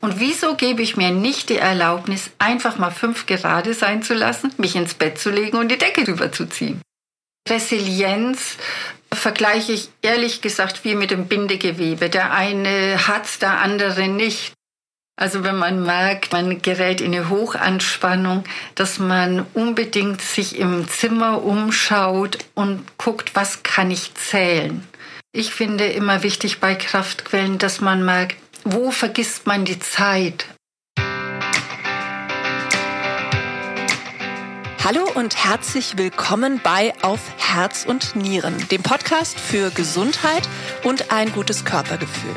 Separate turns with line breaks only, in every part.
Und wieso gebe ich mir nicht die Erlaubnis, einfach mal fünf gerade sein zu lassen, mich ins Bett zu legen und die Decke drüber zu ziehen? Resilienz vergleiche ich ehrlich gesagt wie mit dem Bindegewebe. Der eine hat, der andere nicht. Also wenn man merkt, man gerät in eine Hochanspannung, dass man unbedingt sich im Zimmer umschaut und guckt, was kann ich zählen. Ich finde immer wichtig bei Kraftquellen, dass man merkt, wo vergisst man die Zeit?
Hallo und herzlich willkommen bei Auf Herz und Nieren, dem Podcast für Gesundheit und ein gutes Körpergefühl.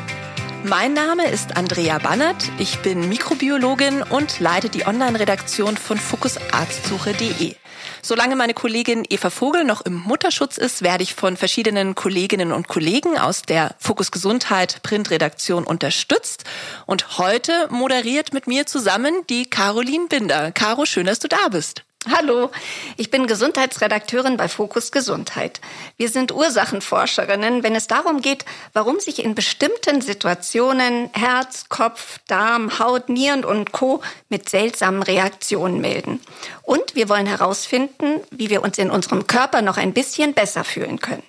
Mein Name ist Andrea Bannert, ich bin Mikrobiologin und leite die Online-Redaktion von fokusarztsuche.de. Solange meine Kollegin Eva Vogel noch im Mutterschutz ist, werde ich von verschiedenen Kolleginnen und Kollegen aus der Fokus Gesundheit Printredaktion unterstützt. Und heute moderiert mit mir zusammen die Caroline Binder. Caro, schön, dass du da bist.
Hallo, ich bin Gesundheitsredakteurin bei Fokus Gesundheit. Wir sind Ursachenforscherinnen, wenn es darum geht, warum sich in bestimmten Situationen Herz, Kopf, Darm, Haut, Nieren und Co. mit seltsamen Reaktionen melden. Und wir wollen herausfinden, wie wir uns in unserem Körper noch ein bisschen besser fühlen können.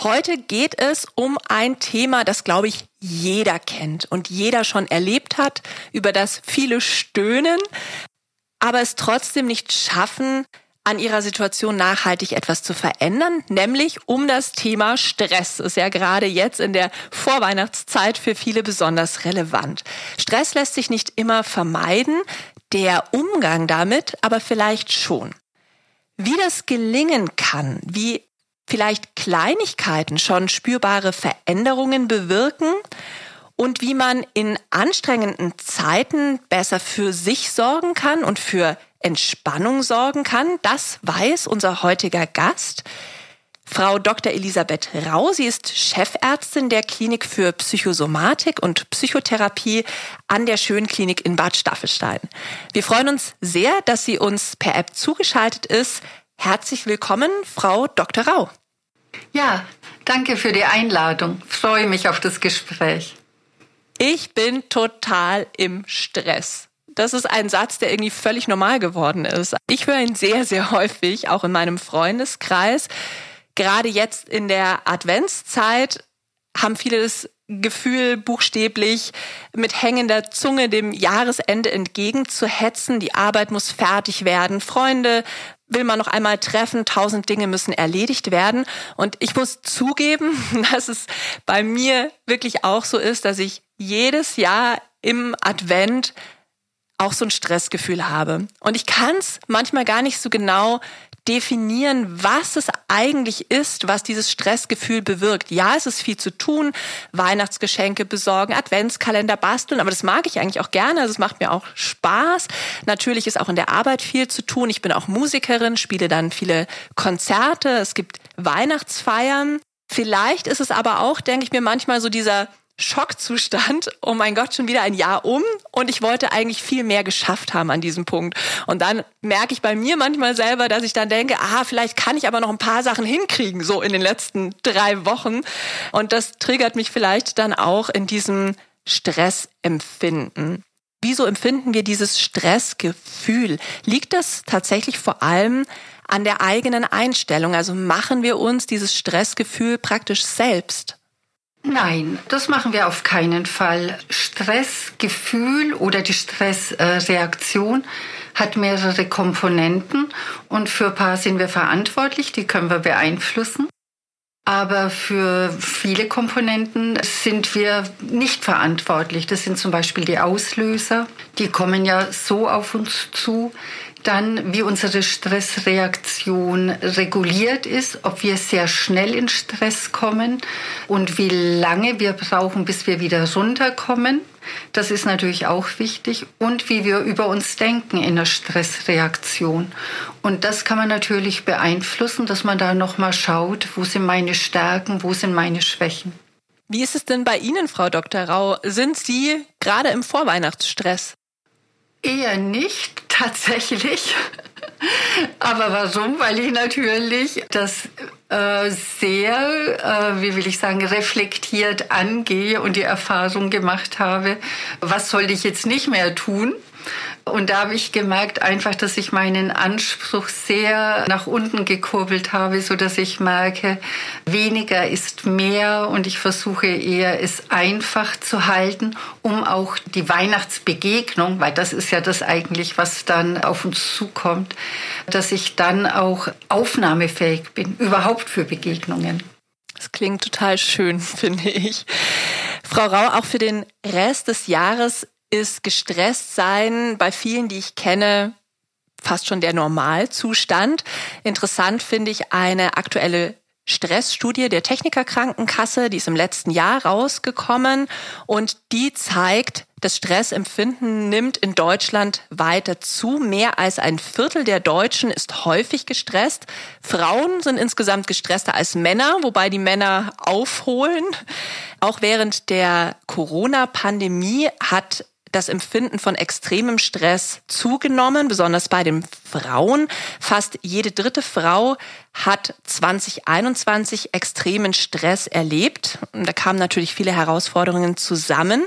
Heute geht es um ein Thema, das, glaube ich, jeder kennt und jeder schon erlebt hat, über das viele stöhnen aber es trotzdem nicht schaffen, an ihrer Situation nachhaltig etwas zu verändern, nämlich um das Thema Stress. Ist ja gerade jetzt in der Vorweihnachtszeit für viele besonders relevant. Stress lässt sich nicht immer vermeiden, der Umgang damit aber vielleicht schon. Wie das gelingen kann, wie vielleicht Kleinigkeiten schon spürbare Veränderungen bewirken und wie man in anstrengenden Zeiten besser für sich sorgen kann und für Entspannung sorgen kann, das weiß unser heutiger Gast. Frau Dr. Elisabeth Rau, sie ist Chefärztin der Klinik für Psychosomatik und Psychotherapie an der Schönklinik in Bad Staffelstein. Wir freuen uns sehr, dass sie uns per App zugeschaltet ist. Herzlich willkommen, Frau Dr. Rau.
Ja, danke für die Einladung. Ich freue mich auf das Gespräch.
Ich bin total im Stress. Das ist ein Satz, der irgendwie völlig normal geworden ist. Ich höre ihn sehr, sehr häufig, auch in meinem Freundeskreis. Gerade jetzt in der Adventszeit haben viele das Gefühl, buchstäblich mit hängender Zunge dem Jahresende entgegenzuhetzen. Die Arbeit muss fertig werden. Freunde will man noch einmal treffen, tausend Dinge müssen erledigt werden. Und ich muss zugeben, dass es bei mir wirklich auch so ist, dass ich jedes Jahr im Advent auch so ein Stressgefühl habe. Und ich kann es manchmal gar nicht so genau definieren, was es eigentlich ist, was dieses Stressgefühl bewirkt. Ja, es ist viel zu tun, Weihnachtsgeschenke besorgen, Adventskalender basteln, aber das mag ich eigentlich auch gerne, also es macht mir auch Spaß. Natürlich ist auch in der Arbeit viel zu tun. Ich bin auch Musikerin, spiele dann viele Konzerte, es gibt Weihnachtsfeiern. Vielleicht ist es aber auch, denke ich mir manchmal so dieser Schockzustand, oh mein Gott, schon wieder ein Jahr um und ich wollte eigentlich viel mehr geschafft haben an diesem Punkt. Und dann merke ich bei mir manchmal selber, dass ich dann denke, ah, vielleicht kann ich aber noch ein paar Sachen hinkriegen, so in den letzten drei Wochen. Und das triggert mich vielleicht dann auch in diesem Stressempfinden. Wieso empfinden wir dieses Stressgefühl? Liegt das tatsächlich vor allem an der eigenen Einstellung? Also machen wir uns dieses Stressgefühl praktisch selbst?
Nein, das machen wir auf keinen Fall. Stressgefühl oder die Stressreaktion hat mehrere Komponenten und für ein paar sind wir verantwortlich, die können wir beeinflussen. Aber für viele Komponenten sind wir nicht verantwortlich. Das sind zum Beispiel die Auslöser. Die kommen ja so auf uns zu, dann, wie unsere Stressreaktion reguliert ist, ob wir sehr schnell in Stress kommen und wie lange wir brauchen, bis wir wieder runterkommen. Das ist natürlich auch wichtig. Und wie wir über uns denken in der Stressreaktion. Und das kann man natürlich beeinflussen, dass man da nochmal schaut, wo sind meine Stärken, wo sind meine Schwächen.
Wie ist es denn bei Ihnen, Frau Dr. Rau? Sind Sie gerade im Vorweihnachtsstress?
Eher nicht Tatsächlich. Aber warum? Weil ich natürlich das äh, sehr, äh, wie will ich sagen, reflektiert angehe und die Erfahrung gemacht habe, was soll ich jetzt nicht mehr tun? Und da habe ich gemerkt einfach, dass ich meinen Anspruch sehr nach unten gekurbelt habe, so dass ich merke, weniger ist mehr und ich versuche eher es einfach zu halten, um auch die Weihnachtsbegegnung, weil das ist ja das eigentlich, was dann auf uns zukommt, dass ich dann auch aufnahmefähig bin, überhaupt für Begegnungen.
Das klingt total schön, finde ich. Frau Rau, auch für den Rest des Jahres ist gestresst sein bei vielen, die ich kenne, fast schon der Normalzustand. Interessant finde ich eine aktuelle Stressstudie der Technikerkrankenkasse, die ist im letzten Jahr rausgekommen und die zeigt, das Stressempfinden nimmt in Deutschland weiter zu. Mehr als ein Viertel der Deutschen ist häufig gestresst. Frauen sind insgesamt gestresster als Männer, wobei die Männer aufholen. Auch während der Corona-Pandemie hat das Empfinden von extremem Stress zugenommen, besonders bei den Frauen. Fast jede dritte Frau hat 2021 extremen Stress erlebt. Und da kamen natürlich viele Herausforderungen zusammen.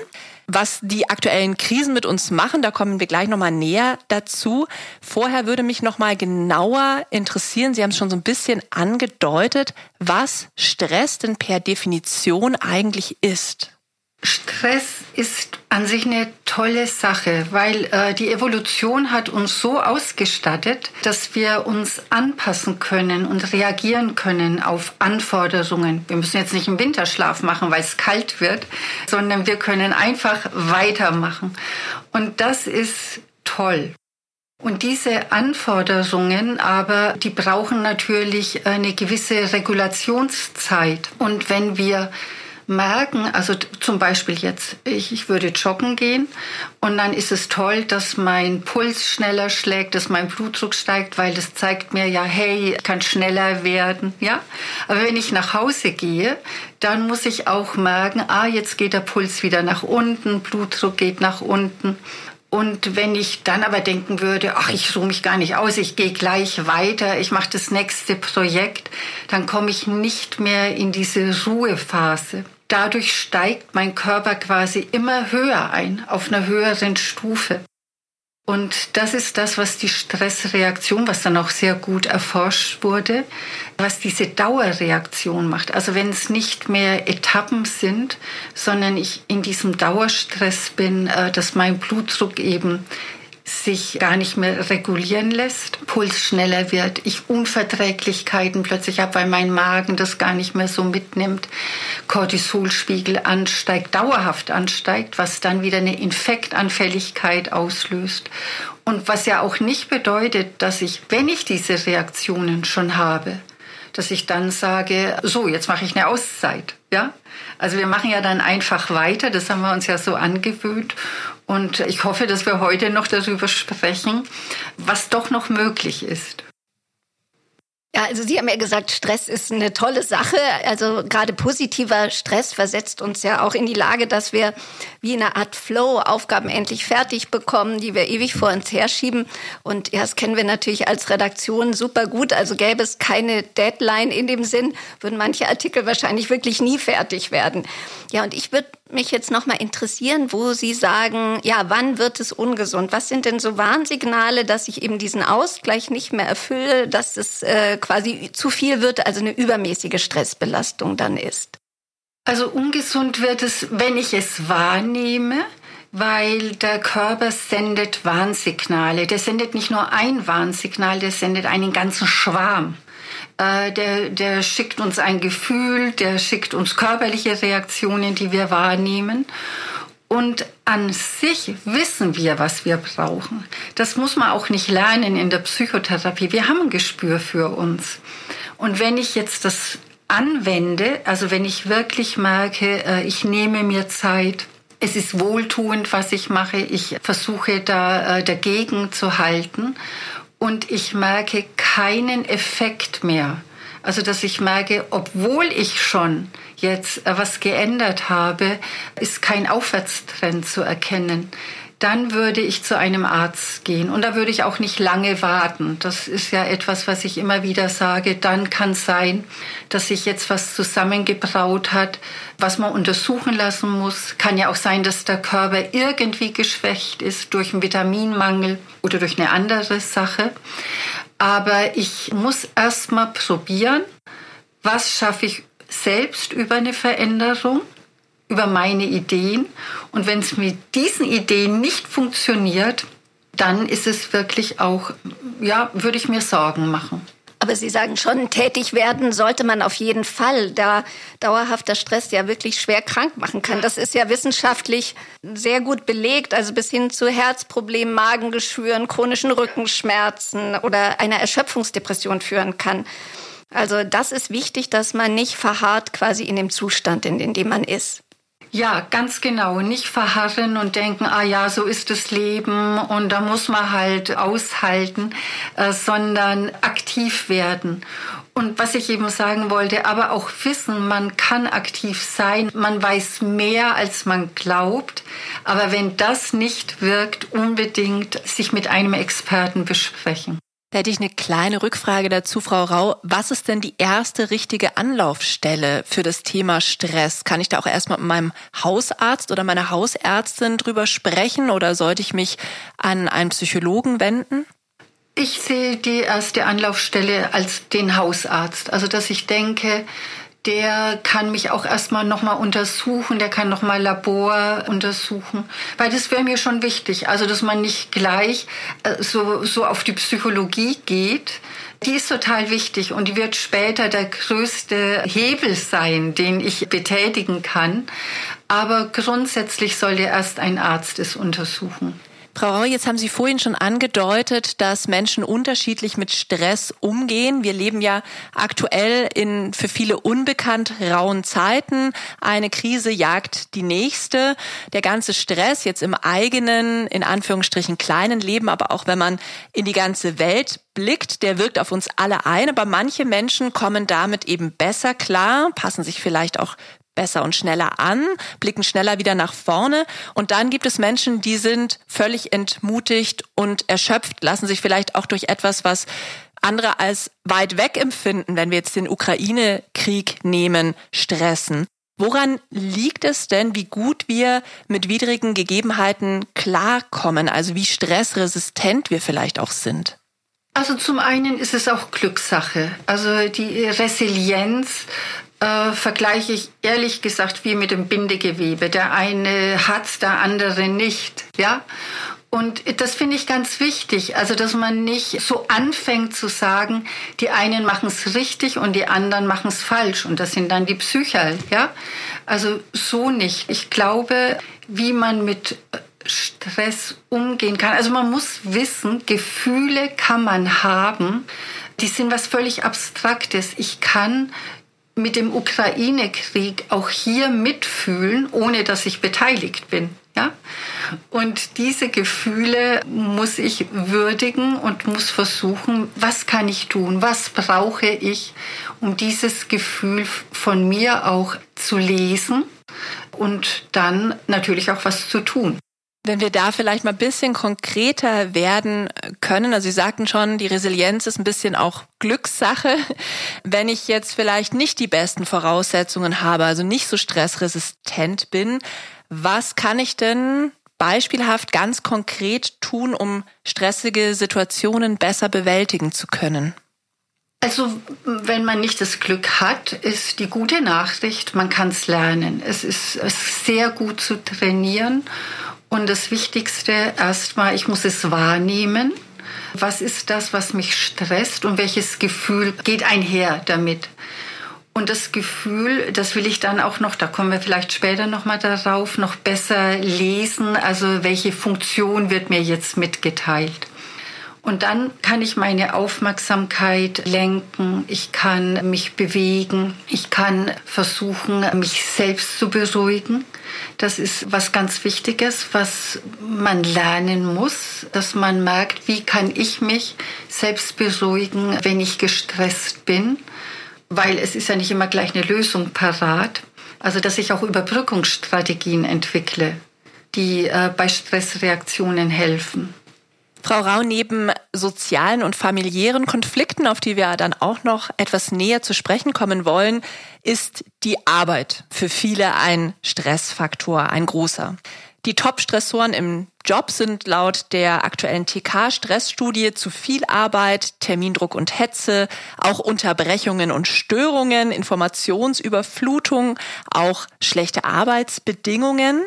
Was die aktuellen Krisen mit uns machen, da kommen wir gleich nochmal näher dazu. Vorher würde mich nochmal genauer interessieren, Sie haben es schon so ein bisschen angedeutet, was Stress denn per Definition eigentlich ist.
Stress ist an sich eine tolle Sache, weil äh, die Evolution hat uns so ausgestattet, dass wir uns anpassen können und reagieren können auf Anforderungen. Wir müssen jetzt nicht einen Winterschlaf machen, weil es kalt wird, sondern wir können einfach weitermachen. Und das ist toll. Und diese Anforderungen aber, die brauchen natürlich eine gewisse Regulationszeit. Und wenn wir merken, also zum Beispiel jetzt, ich, ich würde joggen gehen und dann ist es toll, dass mein Puls schneller schlägt, dass mein Blutdruck steigt, weil das zeigt mir ja, hey, ich kann schneller werden, ja. Aber wenn ich nach Hause gehe, dann muss ich auch merken, ah, jetzt geht der Puls wieder nach unten, Blutdruck geht nach unten. Und wenn ich dann aber denken würde, ach, ich ruhe mich gar nicht aus, ich gehe gleich weiter, ich mache das nächste Projekt, dann komme ich nicht mehr in diese Ruhephase dadurch steigt mein Körper quasi immer höher ein, auf einer höheren Stufe. Und das ist das, was die Stressreaktion, was dann auch sehr gut erforscht wurde, was diese Dauerreaktion macht. Also wenn es nicht mehr Etappen sind, sondern ich in diesem Dauerstress bin, äh, dass mein Blutdruck eben sich gar nicht mehr regulieren lässt, Puls schneller wird, ich Unverträglichkeiten plötzlich habe, weil mein Magen das gar nicht mehr so mitnimmt, Cortisolspiegel ansteigt, dauerhaft ansteigt, was dann wieder eine Infektanfälligkeit auslöst. Und was ja auch nicht bedeutet, dass ich, wenn ich diese Reaktionen schon habe, dass ich dann sage, so, jetzt mache ich eine Auszeit. Ja? Also wir machen ja dann einfach weiter, das haben wir uns ja so angewöhnt. Und ich hoffe, dass wir heute noch darüber sprechen, was doch noch möglich ist.
Ja, also Sie haben ja gesagt, Stress ist eine tolle Sache. Also gerade positiver Stress versetzt uns ja auch in die Lage, dass wir wie eine Art Flow Aufgaben endlich fertig bekommen, die wir ewig vor uns herschieben. Und ja, das kennen wir natürlich als Redaktion super gut. Also gäbe es keine Deadline in dem Sinn, würden manche Artikel wahrscheinlich wirklich nie fertig werden. Ja, und ich würde mich jetzt noch mal interessieren, wo Sie sagen, ja, wann wird es ungesund? Was sind denn so Warnsignale, dass ich eben diesen Ausgleich nicht mehr erfülle, dass es äh, quasi zu viel wird, also eine übermäßige Stressbelastung dann ist?
Also ungesund wird es, wenn ich es wahrnehme, weil der Körper sendet Warnsignale. Der sendet nicht nur ein Warnsignal, der sendet einen ganzen Schwarm. Äh, der, der schickt uns ein Gefühl, der schickt uns körperliche Reaktionen, die wir wahrnehmen. Und an sich wissen wir, was wir brauchen. Das muss man auch nicht lernen in der Psychotherapie. Wir haben ein Gespür für uns. Und wenn ich jetzt das anwende, also wenn ich wirklich merke, äh, ich nehme mir Zeit, es ist wohltuend, was ich mache, ich versuche da äh, dagegen zu halten und ich merke keinen Effekt mehr. Also dass ich merke, obwohl ich schon jetzt äh, was geändert habe, ist kein Aufwärtstrend zu erkennen. Dann würde ich zu einem Arzt gehen. Und da würde ich auch nicht lange warten. Das ist ja etwas, was ich immer wieder sage. Dann kann es sein, dass sich jetzt was zusammengebraut hat, was man untersuchen lassen muss. Kann ja auch sein, dass der Körper irgendwie geschwächt ist durch einen Vitaminmangel oder durch eine andere Sache. Aber ich muss erst mal probieren, was schaffe ich selbst über eine Veränderung über meine Ideen. Und wenn es mit diesen Ideen nicht funktioniert, dann ist es wirklich auch, ja, würde ich mir Sorgen machen.
Aber Sie sagen schon, tätig werden sollte man auf jeden Fall, da dauerhafter Stress ja wirklich schwer krank machen kann. Das ist ja wissenschaftlich sehr gut belegt, also bis hin zu Herzproblemen, Magengeschwüren, chronischen Rückenschmerzen oder einer Erschöpfungsdepression führen kann. Also das ist wichtig, dass man nicht verharrt quasi in dem Zustand, in dem man ist.
Ja, ganz genau. Nicht verharren und denken, ah ja, so ist das Leben und da muss man halt aushalten, äh, sondern aktiv werden. Und was ich eben sagen wollte, aber auch wissen, man kann aktiv sein, man weiß mehr, als man glaubt. Aber wenn das nicht wirkt, unbedingt sich mit einem Experten besprechen.
Da hätte ich eine kleine Rückfrage dazu, Frau Rau. Was ist denn die erste richtige Anlaufstelle für das Thema Stress? Kann ich da auch erstmal mit meinem Hausarzt oder meiner Hausärztin drüber sprechen oder sollte ich mich an einen Psychologen wenden?
Ich sehe die erste Anlaufstelle als den Hausarzt. Also, dass ich denke, der kann mich auch erstmal nochmal untersuchen, der kann nochmal Labor untersuchen, weil das wäre mir schon wichtig, also dass man nicht gleich äh, so, so auf die Psychologie geht. Die ist total wichtig und die wird später der größte Hebel sein, den ich betätigen kann. Aber grundsätzlich sollte erst ein Arzt es untersuchen.
Frau Rau, jetzt haben Sie vorhin schon angedeutet, dass Menschen unterschiedlich mit Stress umgehen. Wir leben ja aktuell in für viele unbekannt rauen Zeiten. Eine Krise jagt die nächste. Der ganze Stress jetzt im eigenen, in Anführungsstrichen kleinen Leben, aber auch wenn man in die ganze Welt blickt, der wirkt auf uns alle ein. Aber manche Menschen kommen damit eben besser klar, passen sich vielleicht auch besser und schneller an, blicken schneller wieder nach vorne. Und dann gibt es Menschen, die sind völlig entmutigt und erschöpft, lassen sich vielleicht auch durch etwas, was andere als weit weg empfinden, wenn wir jetzt den Ukraine-Krieg nehmen, stressen. Woran liegt es denn, wie gut wir mit widrigen Gegebenheiten klarkommen, also wie stressresistent wir vielleicht auch sind?
Also zum einen ist es auch Glückssache. Also die Resilienz äh, vergleiche ich ehrlich gesagt wie mit dem Bindegewebe. Der eine hat, der andere nicht. Ja. Und das finde ich ganz wichtig, also dass man nicht so anfängt zu sagen, die einen machen es richtig und die anderen machen es falsch und das sind dann die Psycher, ja? Also so nicht. Ich glaube, wie man mit Stress umgehen kann. Also man muss wissen, Gefühle kann man haben, die sind was völlig Abstraktes. Ich kann mit dem Ukraine-Krieg auch hier mitfühlen, ohne dass ich beteiligt bin. Ja? Und diese Gefühle muss ich würdigen und muss versuchen, was kann ich tun, was brauche ich, um dieses Gefühl von mir auch zu lesen und dann natürlich auch was zu tun.
Wenn wir da vielleicht mal ein bisschen konkreter werden können, also Sie sagten schon, die Resilienz ist ein bisschen auch Glückssache. Wenn ich jetzt vielleicht nicht die besten Voraussetzungen habe, also nicht so stressresistent bin, was kann ich denn beispielhaft ganz konkret tun, um stressige Situationen besser bewältigen zu können?
Also wenn man nicht das Glück hat, ist die gute Nachricht, man kann es lernen. Es ist sehr gut zu trainieren und das Wichtigste erstmal, ich muss es wahrnehmen. Was ist das, was mich stresst und welches Gefühl geht einher damit? Und das Gefühl, das will ich dann auch noch, da kommen wir vielleicht später noch mal darauf, noch besser lesen. Also welche Funktion wird mir jetzt mitgeteilt? Und dann kann ich meine Aufmerksamkeit lenken, ich kann mich bewegen, ich kann versuchen, mich selbst zu beruhigen. Das ist was ganz Wichtiges, was man lernen muss, dass man merkt, wie kann ich mich selbst beruhigen, wenn ich gestresst bin, weil es ist ja nicht immer gleich eine Lösung parat. Also, dass ich auch Überbrückungsstrategien entwickle die äh, bei Stressreaktionen helfen.
Frau Rau, neben sozialen und familiären Konflikten, auf die wir dann auch noch etwas näher zu sprechen kommen wollen, ist die Arbeit für viele ein Stressfaktor, ein großer. Die Top-Stressoren im Job sind laut der aktuellen TK-Stressstudie zu viel Arbeit, Termindruck und Hetze, auch Unterbrechungen und Störungen, Informationsüberflutung, auch schlechte Arbeitsbedingungen.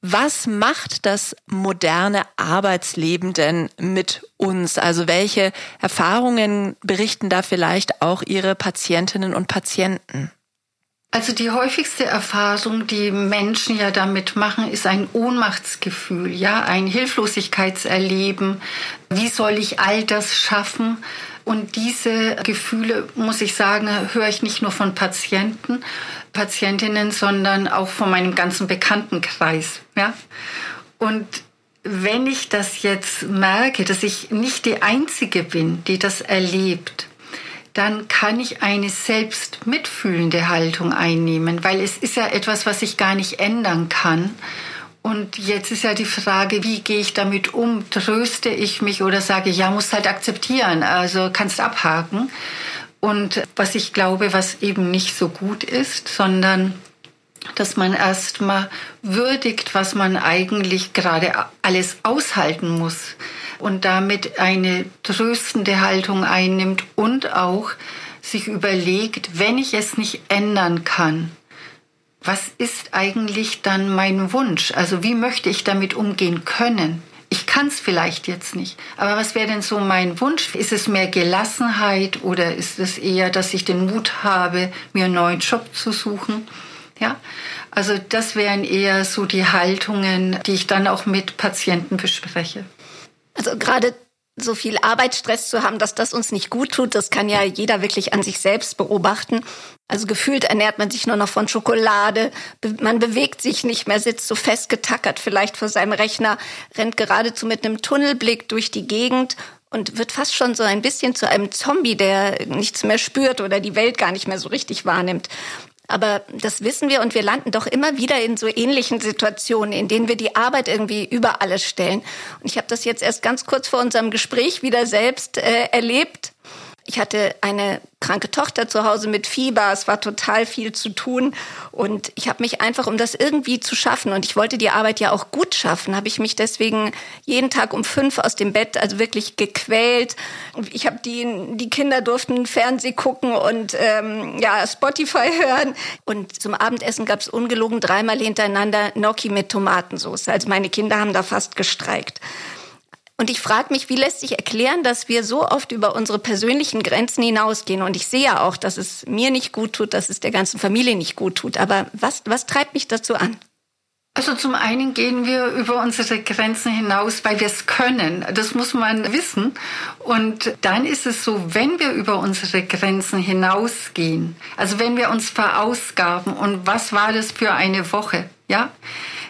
Was macht das moderne Arbeitsleben denn mit uns? Also welche Erfahrungen berichten da vielleicht auch Ihre Patientinnen und Patienten?
Also die häufigste Erfahrung, die Menschen ja damit machen, ist ein Ohnmachtsgefühl, ja, ein Hilflosigkeitserleben. Wie soll ich all das schaffen? Und diese Gefühle, muss ich sagen, höre ich nicht nur von Patienten, Patientinnen, sondern auch von meinem ganzen Bekanntenkreis. Ja? Und wenn ich das jetzt merke, dass ich nicht die Einzige bin, die das erlebt, dann kann ich eine selbst mitfühlende Haltung einnehmen, weil es ist ja etwas, was ich gar nicht ändern kann. Und jetzt ist ja die Frage, wie gehe ich damit um? Tröste ich mich oder sage, ja, muss halt akzeptieren, also kannst abhaken. Und was ich glaube, was eben nicht so gut ist, sondern dass man erstmal würdigt, was man eigentlich gerade alles aushalten muss und damit eine tröstende Haltung einnimmt und auch sich überlegt, wenn ich es nicht ändern kann, was ist eigentlich dann mein Wunsch? Also wie möchte ich damit umgehen können? Ich kann es vielleicht jetzt nicht, aber was wäre denn so mein Wunsch? Ist es mehr Gelassenheit oder ist es eher, dass ich den Mut habe, mir einen neuen Job zu suchen? Ja, also das wären eher so die Haltungen, die ich dann auch mit Patienten bespreche.
Also gerade so viel Arbeitsstress zu haben, dass das uns nicht gut tut, das kann ja jeder wirklich an sich selbst beobachten. Also gefühlt ernährt man sich nur noch von Schokolade, man bewegt sich nicht mehr, sitzt so festgetackert vielleicht vor seinem Rechner, rennt geradezu mit einem Tunnelblick durch die Gegend und wird fast schon so ein bisschen zu einem Zombie, der nichts mehr spürt oder die Welt gar nicht mehr so richtig wahrnimmt. Aber das wissen wir und wir landen doch immer wieder in so ähnlichen Situationen, in denen wir die Arbeit irgendwie über alles stellen. Und ich habe das jetzt erst ganz kurz vor unserem Gespräch wieder selbst äh, erlebt. Ich hatte eine kranke Tochter zu Hause mit Fieber. Es war total viel zu tun. Und ich habe mich einfach, um das irgendwie zu schaffen, und ich wollte die Arbeit ja auch gut schaffen, habe ich mich deswegen jeden Tag um fünf aus dem Bett, also wirklich gequält. Ich habe die, die Kinder durften Fernseh gucken und ähm, ja Spotify hören. Und zum Abendessen gab es ungelogen dreimal hintereinander Gnocchi mit Tomatensauce. Also meine Kinder haben da fast gestreikt. Und ich frage mich, wie lässt sich erklären, dass wir so oft über unsere persönlichen Grenzen hinausgehen? Und ich sehe ja auch, dass es mir nicht gut tut, dass es der ganzen Familie nicht gut tut. Aber was, was treibt mich dazu an?
Also zum einen gehen wir über unsere Grenzen hinaus, weil wir es können. Das muss man wissen. Und dann ist es so, wenn wir über unsere Grenzen hinausgehen, also wenn wir uns verausgaben und was war das für eine Woche, ja?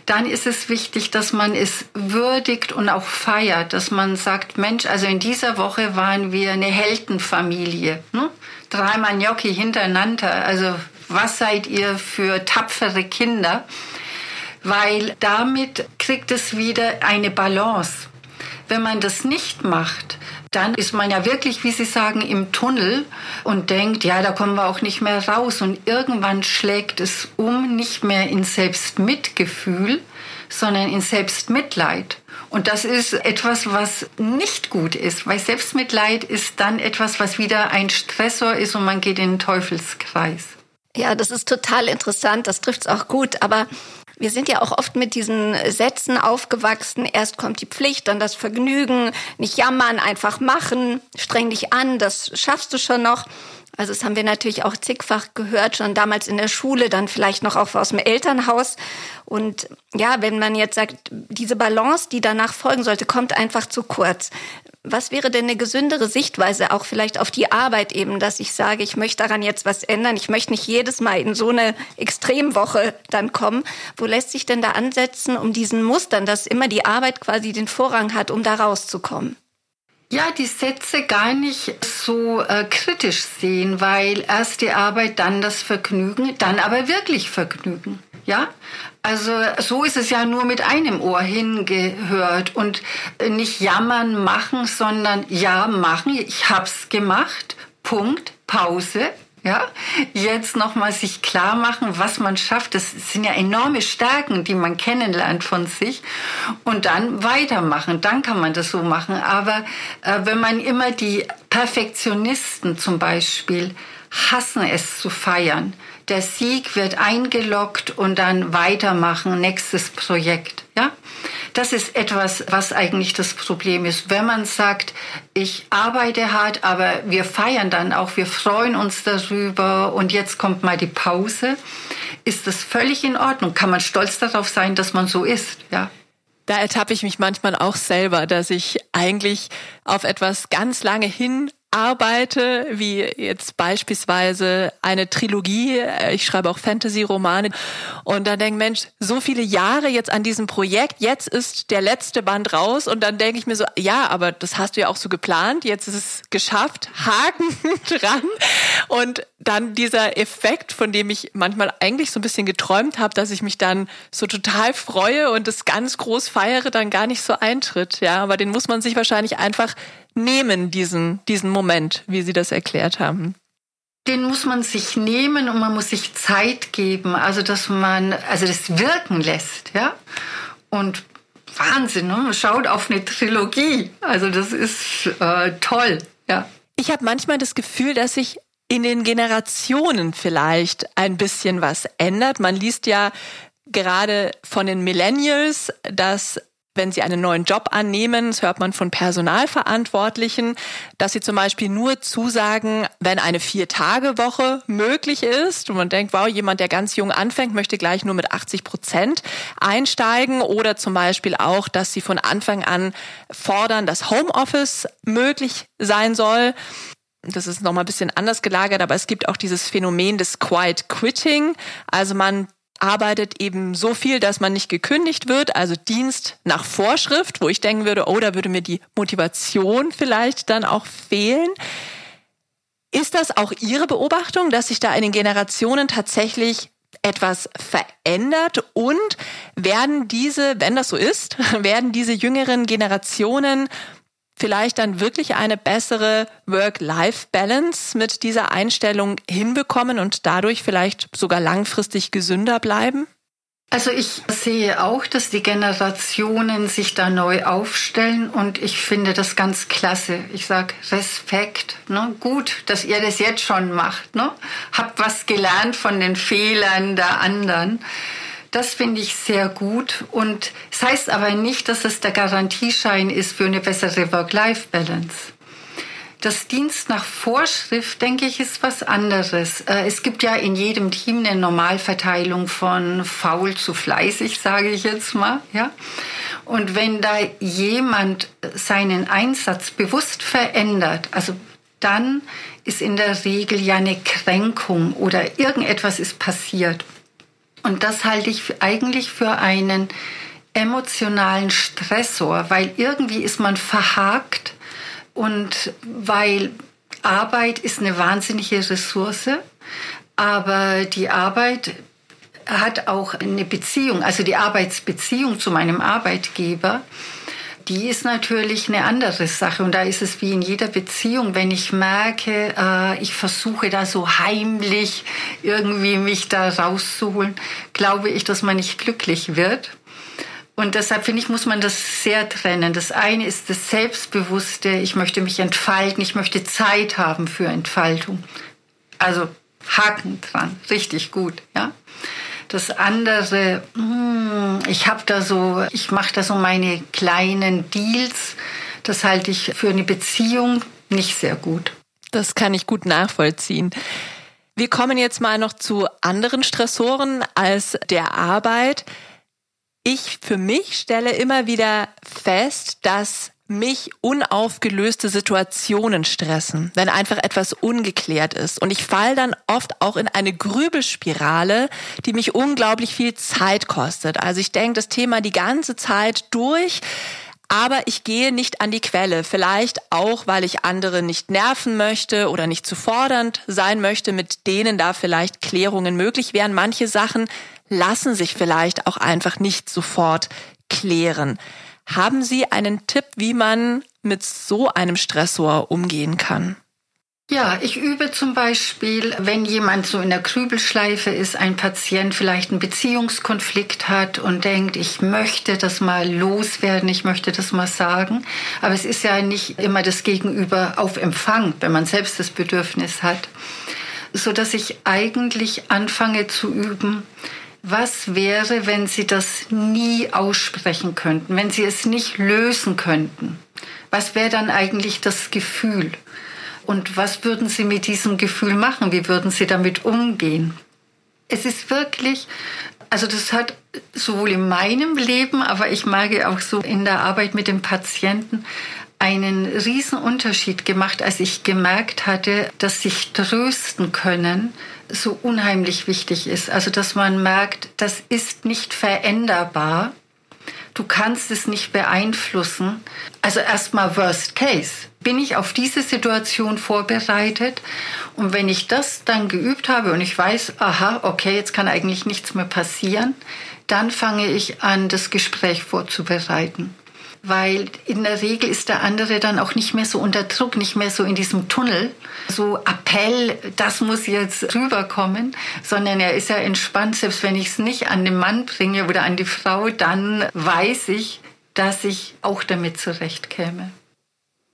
Dann ist es wichtig, dass man es würdigt und auch feiert, dass man sagt, Mensch, also in dieser Woche waren wir eine Heldenfamilie. Ne? Dreimal Gnocchi hintereinander. Also was seid ihr für tapfere Kinder? Weil damit kriegt es wieder eine Balance. Wenn man das nicht macht, dann ist man ja wirklich, wie Sie sagen, im Tunnel und denkt, ja, da kommen wir auch nicht mehr raus. Und irgendwann schlägt es um, nicht mehr in Selbstmitgefühl, sondern in Selbstmitleid. Und das ist etwas, was nicht gut ist, weil Selbstmitleid ist dann etwas, was wieder ein Stressor ist und man geht in den Teufelskreis.
Ja, das ist total interessant, das trifft es auch gut. Aber wir sind ja auch oft mit diesen Sätzen aufgewachsen. Erst kommt die Pflicht, dann das Vergnügen, nicht jammern, einfach machen, streng dich an, das schaffst du schon noch. Also das haben wir natürlich auch zigfach gehört, schon damals in der Schule, dann vielleicht noch auch aus dem Elternhaus. Und ja, wenn man jetzt sagt, diese Balance, die danach folgen sollte, kommt einfach zu kurz. Was wäre denn eine gesündere Sichtweise auch vielleicht auf die Arbeit eben, dass ich sage, ich möchte daran jetzt was ändern. Ich möchte nicht jedes Mal in so eine Extremwoche dann kommen. Wo lässt sich denn da ansetzen, um diesen Mustern, dass immer die Arbeit quasi den Vorrang hat, um da rauszukommen?
Ja, die Sätze gar nicht so äh, kritisch sehen, weil erst die Arbeit, dann das Vergnügen, dann aber wirklich Vergnügen. Ja, Also so ist es ja nur mit einem Ohr hingehört und nicht jammern, machen, sondern ja, machen. Ich hab's gemacht. Punkt. Pause. Ja, jetzt nochmal sich klar machen, was man schafft. Das sind ja enorme Stärken, die man kennenlernt von sich. Und dann weitermachen. Dann kann man das so machen. Aber äh, wenn man immer die Perfektionisten zum Beispiel hassen es zu feiern, der Sieg wird eingeloggt und dann weitermachen, nächstes Projekt. Ja? Das ist etwas, was eigentlich das Problem ist. Wenn man sagt, ich arbeite hart, aber wir feiern dann auch, wir freuen uns darüber und jetzt kommt mal die Pause, ist das völlig in Ordnung. Kann man stolz darauf sein, dass man so ist. Ja?
Da ertappe ich mich manchmal auch selber, dass ich eigentlich auf etwas ganz lange hin arbeite, wie jetzt beispielsweise eine Trilogie, ich schreibe auch Fantasy-Romane und dann denke Mensch, so viele Jahre jetzt an diesem Projekt, jetzt ist der letzte Band raus und dann denke ich mir so, ja, aber das hast du ja auch so geplant, jetzt ist es geschafft, Haken dran. Und dann dieser Effekt, von dem ich manchmal eigentlich so ein bisschen geträumt habe, dass ich mich dann so total freue und das ganz groß feiere, dann gar nicht so eintritt, ja, aber den muss man sich wahrscheinlich einfach nehmen, diesen, diesen Moment, wie Sie das erklärt haben?
Den muss man sich nehmen und man muss sich Zeit geben, also dass man, also das wirken lässt, ja. Und Wahnsinn, ne? man schaut auf eine Trilogie, also das ist äh, toll, ja.
Ich habe manchmal das Gefühl, dass sich in den Generationen vielleicht ein bisschen was ändert. Man liest ja gerade von den Millennials, dass wenn sie einen neuen Job annehmen, das hört man von Personalverantwortlichen, dass sie zum Beispiel nur zusagen, wenn eine Vier-Tage-Woche möglich ist. Und man denkt, wow, jemand, der ganz jung anfängt, möchte gleich nur mit 80 Prozent einsteigen. Oder zum Beispiel auch, dass sie von Anfang an fordern, dass Homeoffice möglich sein soll das ist nochmal ein bisschen anders gelagert, aber es gibt auch dieses Phänomen des Quiet Quitting. Also man arbeitet eben so viel, dass man nicht gekündigt wird, also Dienst nach Vorschrift, wo ich denken würde, oh, da würde mir die Motivation vielleicht dann auch fehlen. Ist das auch Ihre Beobachtung, dass sich da in den Generationen tatsächlich etwas verändert und werden diese, wenn das so ist, werden diese jüngeren Generationen vielleicht dann wirklich eine bessere Work-Life-Balance mit dieser Einstellung hinbekommen und dadurch vielleicht sogar langfristig gesünder bleiben?
Also ich sehe auch, dass die Generationen sich da neu aufstellen und ich finde das ganz klasse. Ich sage Respekt, ne? gut, dass ihr das jetzt schon macht. Ne? Habt was gelernt von den Fehlern der anderen. Das finde ich sehr gut. Und es das heißt aber nicht, dass es der Garantieschein ist für eine bessere Work-Life-Balance. Das Dienst nach Vorschrift, denke ich, ist was anderes. Äh, es gibt ja in jedem Team eine Normalverteilung von faul zu fleißig, sage ich jetzt mal. Ja? Und wenn da jemand seinen Einsatz bewusst verändert, also dann ist in der Regel ja eine Kränkung oder irgendetwas ist passiert. Und das halte ich eigentlich für einen emotionalen Stressor, weil irgendwie ist man verhakt und weil Arbeit ist eine wahnsinnige Ressource, aber die Arbeit hat auch eine Beziehung, also die Arbeitsbeziehung zu meinem Arbeitgeber die ist natürlich eine andere Sache. Und da ist es wie in jeder Beziehung, wenn ich merke, äh, ich versuche da so heimlich irgendwie mich da rauszuholen, glaube ich, dass man nicht glücklich wird. Und deshalb finde ich, muss man das sehr trennen. Das eine ist das Selbstbewusste, ich möchte mich entfalten, ich möchte Zeit haben für Entfaltung. Also Haken dran, richtig gut, ja. Das andere, hm, ich habe da so, ich mache da so meine kleinen Deals. Das halte ich für eine Beziehung nicht sehr gut.
Das kann ich gut nachvollziehen. Wir kommen jetzt mal noch zu anderen Stressoren als der Arbeit. Ich für mich stelle immer wieder fest, dass mich unaufgelöste Situationen stressen, wenn einfach etwas ungeklärt ist. Und ich fall dann oft auch in eine Grübelspirale, die mich unglaublich viel Zeit kostet. Also ich denke das Thema die ganze Zeit durch, aber ich gehe nicht an die Quelle. Vielleicht auch, weil ich andere nicht nerven möchte oder nicht zu fordernd sein möchte, mit denen da vielleicht Klärungen möglich wären. Manche Sachen lassen sich vielleicht auch einfach nicht sofort klären. Haben Sie einen Tipp, wie man mit so einem Stressor umgehen kann?
Ja, ich übe zum Beispiel, wenn jemand so in der Krübelschleife ist, ein Patient vielleicht einen Beziehungskonflikt hat und denkt, ich möchte das mal loswerden, ich möchte das mal sagen. Aber es ist ja nicht immer das Gegenüber auf Empfang, wenn man selbst das Bedürfnis hat. So dass ich eigentlich anfange zu üben, was wäre, wenn Sie das nie aussprechen könnten, wenn Sie es nicht lösen könnten? Was wäre dann eigentlich das Gefühl? Und was würden Sie mit diesem Gefühl machen? Wie würden Sie damit umgehen? Es ist wirklich, also das hat sowohl in meinem Leben, aber ich merke auch so in der Arbeit mit dem Patienten einen riesen Unterschied gemacht, als ich gemerkt hatte, dass sich trösten können so unheimlich wichtig ist. Also dass man merkt, das ist nicht veränderbar. Du kannst es nicht beeinflussen. Also erstmal Worst Case bin ich auf diese Situation vorbereitet. Und wenn ich das dann geübt habe und ich weiß, aha, okay, jetzt kann eigentlich nichts mehr passieren, dann fange ich an, das Gespräch vorzubereiten. Weil in der Regel ist der andere dann auch nicht mehr so unter Druck, nicht mehr so in diesem Tunnel, so Appell, das muss jetzt rüberkommen, sondern er ist ja entspannt, selbst wenn ich es nicht an den Mann bringe oder an die Frau, dann weiß ich, dass ich auch damit zurechtkäme.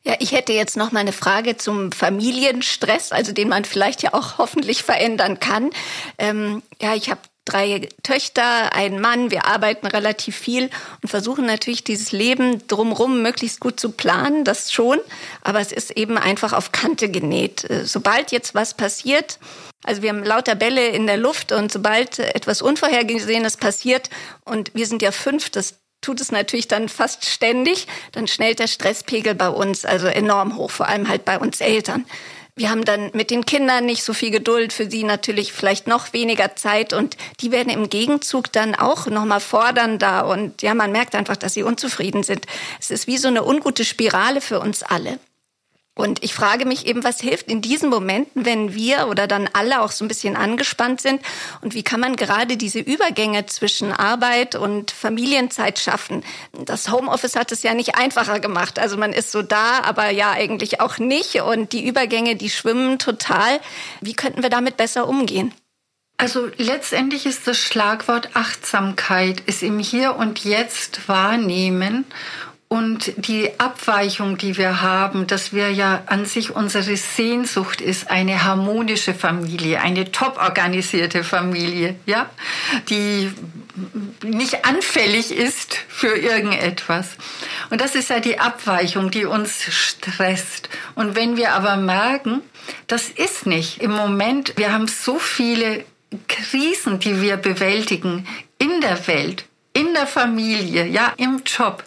Ja, ich hätte jetzt noch mal eine Frage zum Familienstress, also den man vielleicht ja auch hoffentlich verändern kann. Ähm, ja, ich habe drei Töchter, einen Mann, wir arbeiten relativ viel und versuchen natürlich dieses Leben drumherum möglichst gut zu planen, das schon, aber es ist eben einfach auf Kante genäht. Äh, sobald jetzt was passiert, also wir haben lauter Bälle in der Luft und sobald etwas Unvorhergesehenes passiert und wir sind ja fünf, das tut es natürlich dann fast ständig, dann schnellt der Stresspegel bei uns also enorm hoch, vor allem halt bei uns Eltern. Wir haben dann mit den Kindern nicht so viel Geduld, für sie natürlich vielleicht noch weniger Zeit und die werden im Gegenzug dann auch nochmal fordernder und ja, man merkt einfach, dass sie unzufrieden sind. Es ist wie so eine ungute Spirale für uns alle. Und ich frage mich eben, was hilft in diesen Momenten, wenn wir oder dann alle auch so ein bisschen angespannt sind? Und wie kann man gerade diese Übergänge zwischen Arbeit und Familienzeit schaffen? Das Homeoffice hat es ja nicht einfacher gemacht. Also man ist so da, aber ja eigentlich auch nicht. Und die Übergänge, die schwimmen total. Wie könnten wir damit besser umgehen?
Also letztendlich ist das Schlagwort Achtsamkeit, ist im Hier und Jetzt wahrnehmen und die Abweichung, die wir haben, dass wir ja an sich unsere Sehnsucht ist, eine harmonische Familie, eine top organisierte Familie, ja, die nicht anfällig ist für irgendetwas. Und das ist ja die Abweichung, die uns stresst. Und wenn wir aber merken, das ist nicht im Moment, wir haben so viele Krisen, die wir bewältigen in der Welt, in der Familie, ja, im Job,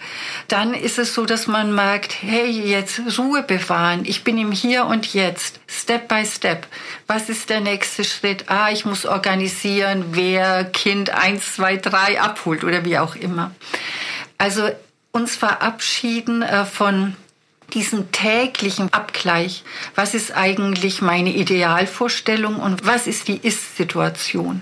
dann ist es so, dass man merkt, hey, jetzt Ruhe bewahren. Ich bin im Hier und Jetzt, Step by Step. Was ist der nächste Schritt? Ah, ich muss organisieren, wer Kind eins, zwei, drei abholt oder wie auch immer. Also uns verabschieden äh, von diesem täglichen Abgleich. Was ist eigentlich meine Idealvorstellung und was ist die Ist-Situation?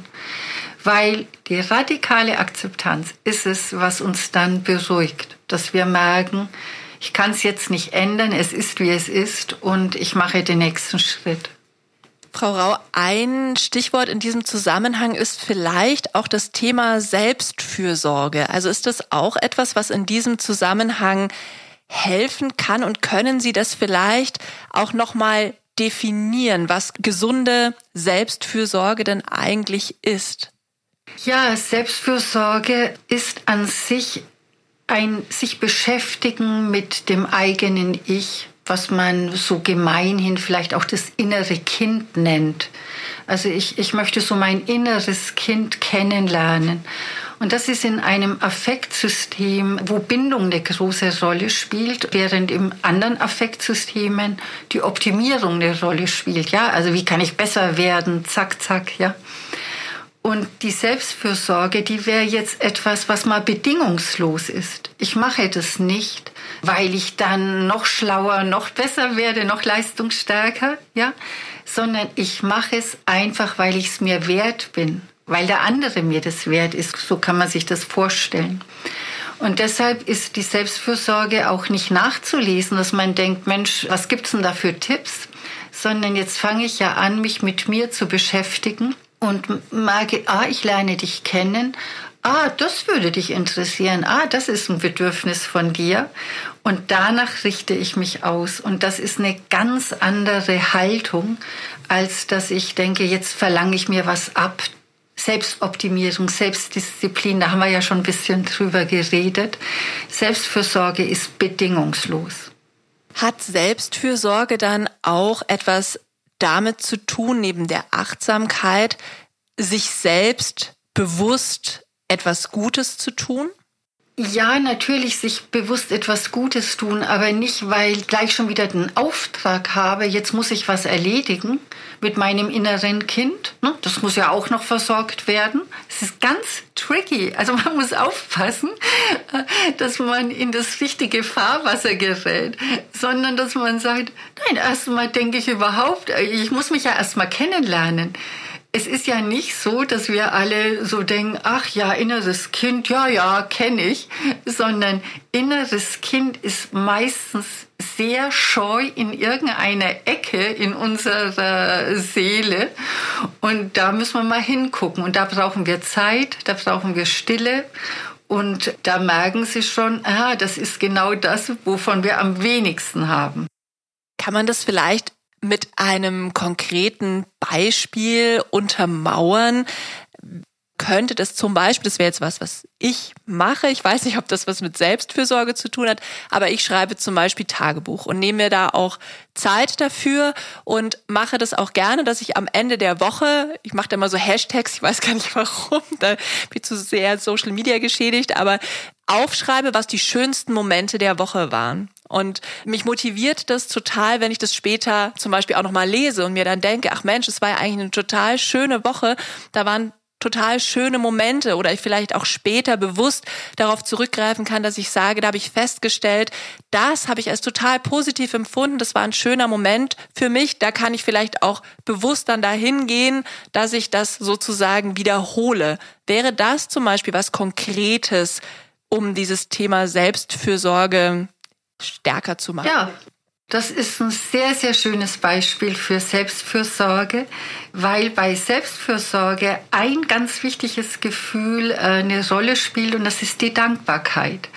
Weil die radikale Akzeptanz ist es, was uns dann beruhigt, dass wir merken, ich kann es jetzt nicht ändern, es ist wie es ist und ich mache den nächsten Schritt.
Frau Rau, ein Stichwort in diesem Zusammenhang ist vielleicht auch das Thema Selbstfürsorge. Also ist das auch etwas, was in diesem Zusammenhang helfen kann und können Sie das vielleicht auch noch mal definieren, was gesunde Selbstfürsorge denn eigentlich ist?
Ja, Selbstfürsorge ist an sich ein sich beschäftigen mit dem eigenen Ich, was man so gemeinhin vielleicht auch das innere Kind nennt. Also ich, ich möchte so mein inneres Kind kennenlernen. Und das ist in einem Affektsystem, wo Bindung eine große Rolle spielt, während im anderen Affektsystemen die Optimierung eine Rolle spielt. Ja, also wie kann ich besser werden? Zack, zack, ja. Und die Selbstfürsorge, die wäre jetzt etwas, was mal bedingungslos ist. Ich mache das nicht, weil ich dann noch schlauer, noch besser werde, noch leistungsstärker, ja, sondern ich mache es einfach, weil ich es mir wert bin, weil der andere mir das wert ist. So kann man sich das vorstellen. Und deshalb ist die Selbstfürsorge auch nicht nachzulesen, dass man denkt, Mensch, was gibt's denn da für Tipps? Sondern jetzt fange ich ja an, mich mit mir zu beschäftigen und merke, ah, ich lerne dich kennen. Ah, das würde dich interessieren. Ah, das ist ein Bedürfnis von dir. Und danach richte ich mich aus. Und das ist eine ganz andere Haltung, als dass ich denke, jetzt verlange ich mir was ab. Selbstoptimierung, Selbstdisziplin, da haben wir ja schon ein bisschen drüber geredet. Selbstfürsorge ist bedingungslos.
Hat Selbstfürsorge dann auch etwas damit zu tun, neben der Achtsamkeit, sich selbst bewusst etwas Gutes zu tun?
Ja, natürlich sich bewusst etwas Gutes tun, aber nicht, weil ich gleich schon wieder den Auftrag habe, jetzt muss ich was erledigen mit meinem inneren Kind. Ne? Das muss ja auch noch versorgt werden. Es ist ganz tricky. Also man muss aufpassen, dass man in das richtige Fahrwasser gerät, sondern dass man sagt, nein, erstmal denke ich überhaupt, ich muss mich ja erstmal kennenlernen es ist ja nicht so, dass wir alle so denken, ach ja, inneres Kind, ja, ja, kenne ich, sondern inneres Kind ist meistens sehr scheu in irgendeiner Ecke in unserer Seele. Und da müssen wir mal hingucken. Und da brauchen wir Zeit, da brauchen wir Stille. Und da merken Sie schon, ah, das ist genau das, wovon wir am wenigsten haben.
Kann man das vielleicht mit einem konkreten Beispiel untermauern? Könnte das zum Beispiel, das wäre jetzt was, was ich mache, ich weiß nicht, ob das was mit Selbstfürsorge zu tun hat, aber ich schreibe zum Beispiel Tagebuch und nehme mir da auch Zeit dafür und mache das auch gerne, dass ich am Ende der Woche, ich mache da immer so Hashtags, ich weiß gar nicht warum, da bin ich zu sehr Social Media geschädigt, aber aufschreibe, was die schönsten Momente der Woche waren. Und mich motiviert das total, wenn ich das später zum Beispiel auch nochmal lese und mir dann denke, ach Mensch, es war ja eigentlich eine total schöne Woche. Da waren total schöne Momente oder ich vielleicht auch später bewusst darauf zurückgreifen kann, dass ich sage, da habe ich festgestellt, das habe ich als total positiv empfunden, das war ein schöner Moment für mich, da kann ich vielleicht auch bewusst dann dahin gehen, dass ich das sozusagen wiederhole. Wäre das zum Beispiel was Konkretes, um dieses Thema Selbstfürsorge stärker zu machen.
Ja, das ist ein sehr, sehr schönes Beispiel für Selbstfürsorge, weil bei Selbstfürsorge ein ganz wichtiges Gefühl äh, eine Rolle spielt und das ist die Dankbarkeit.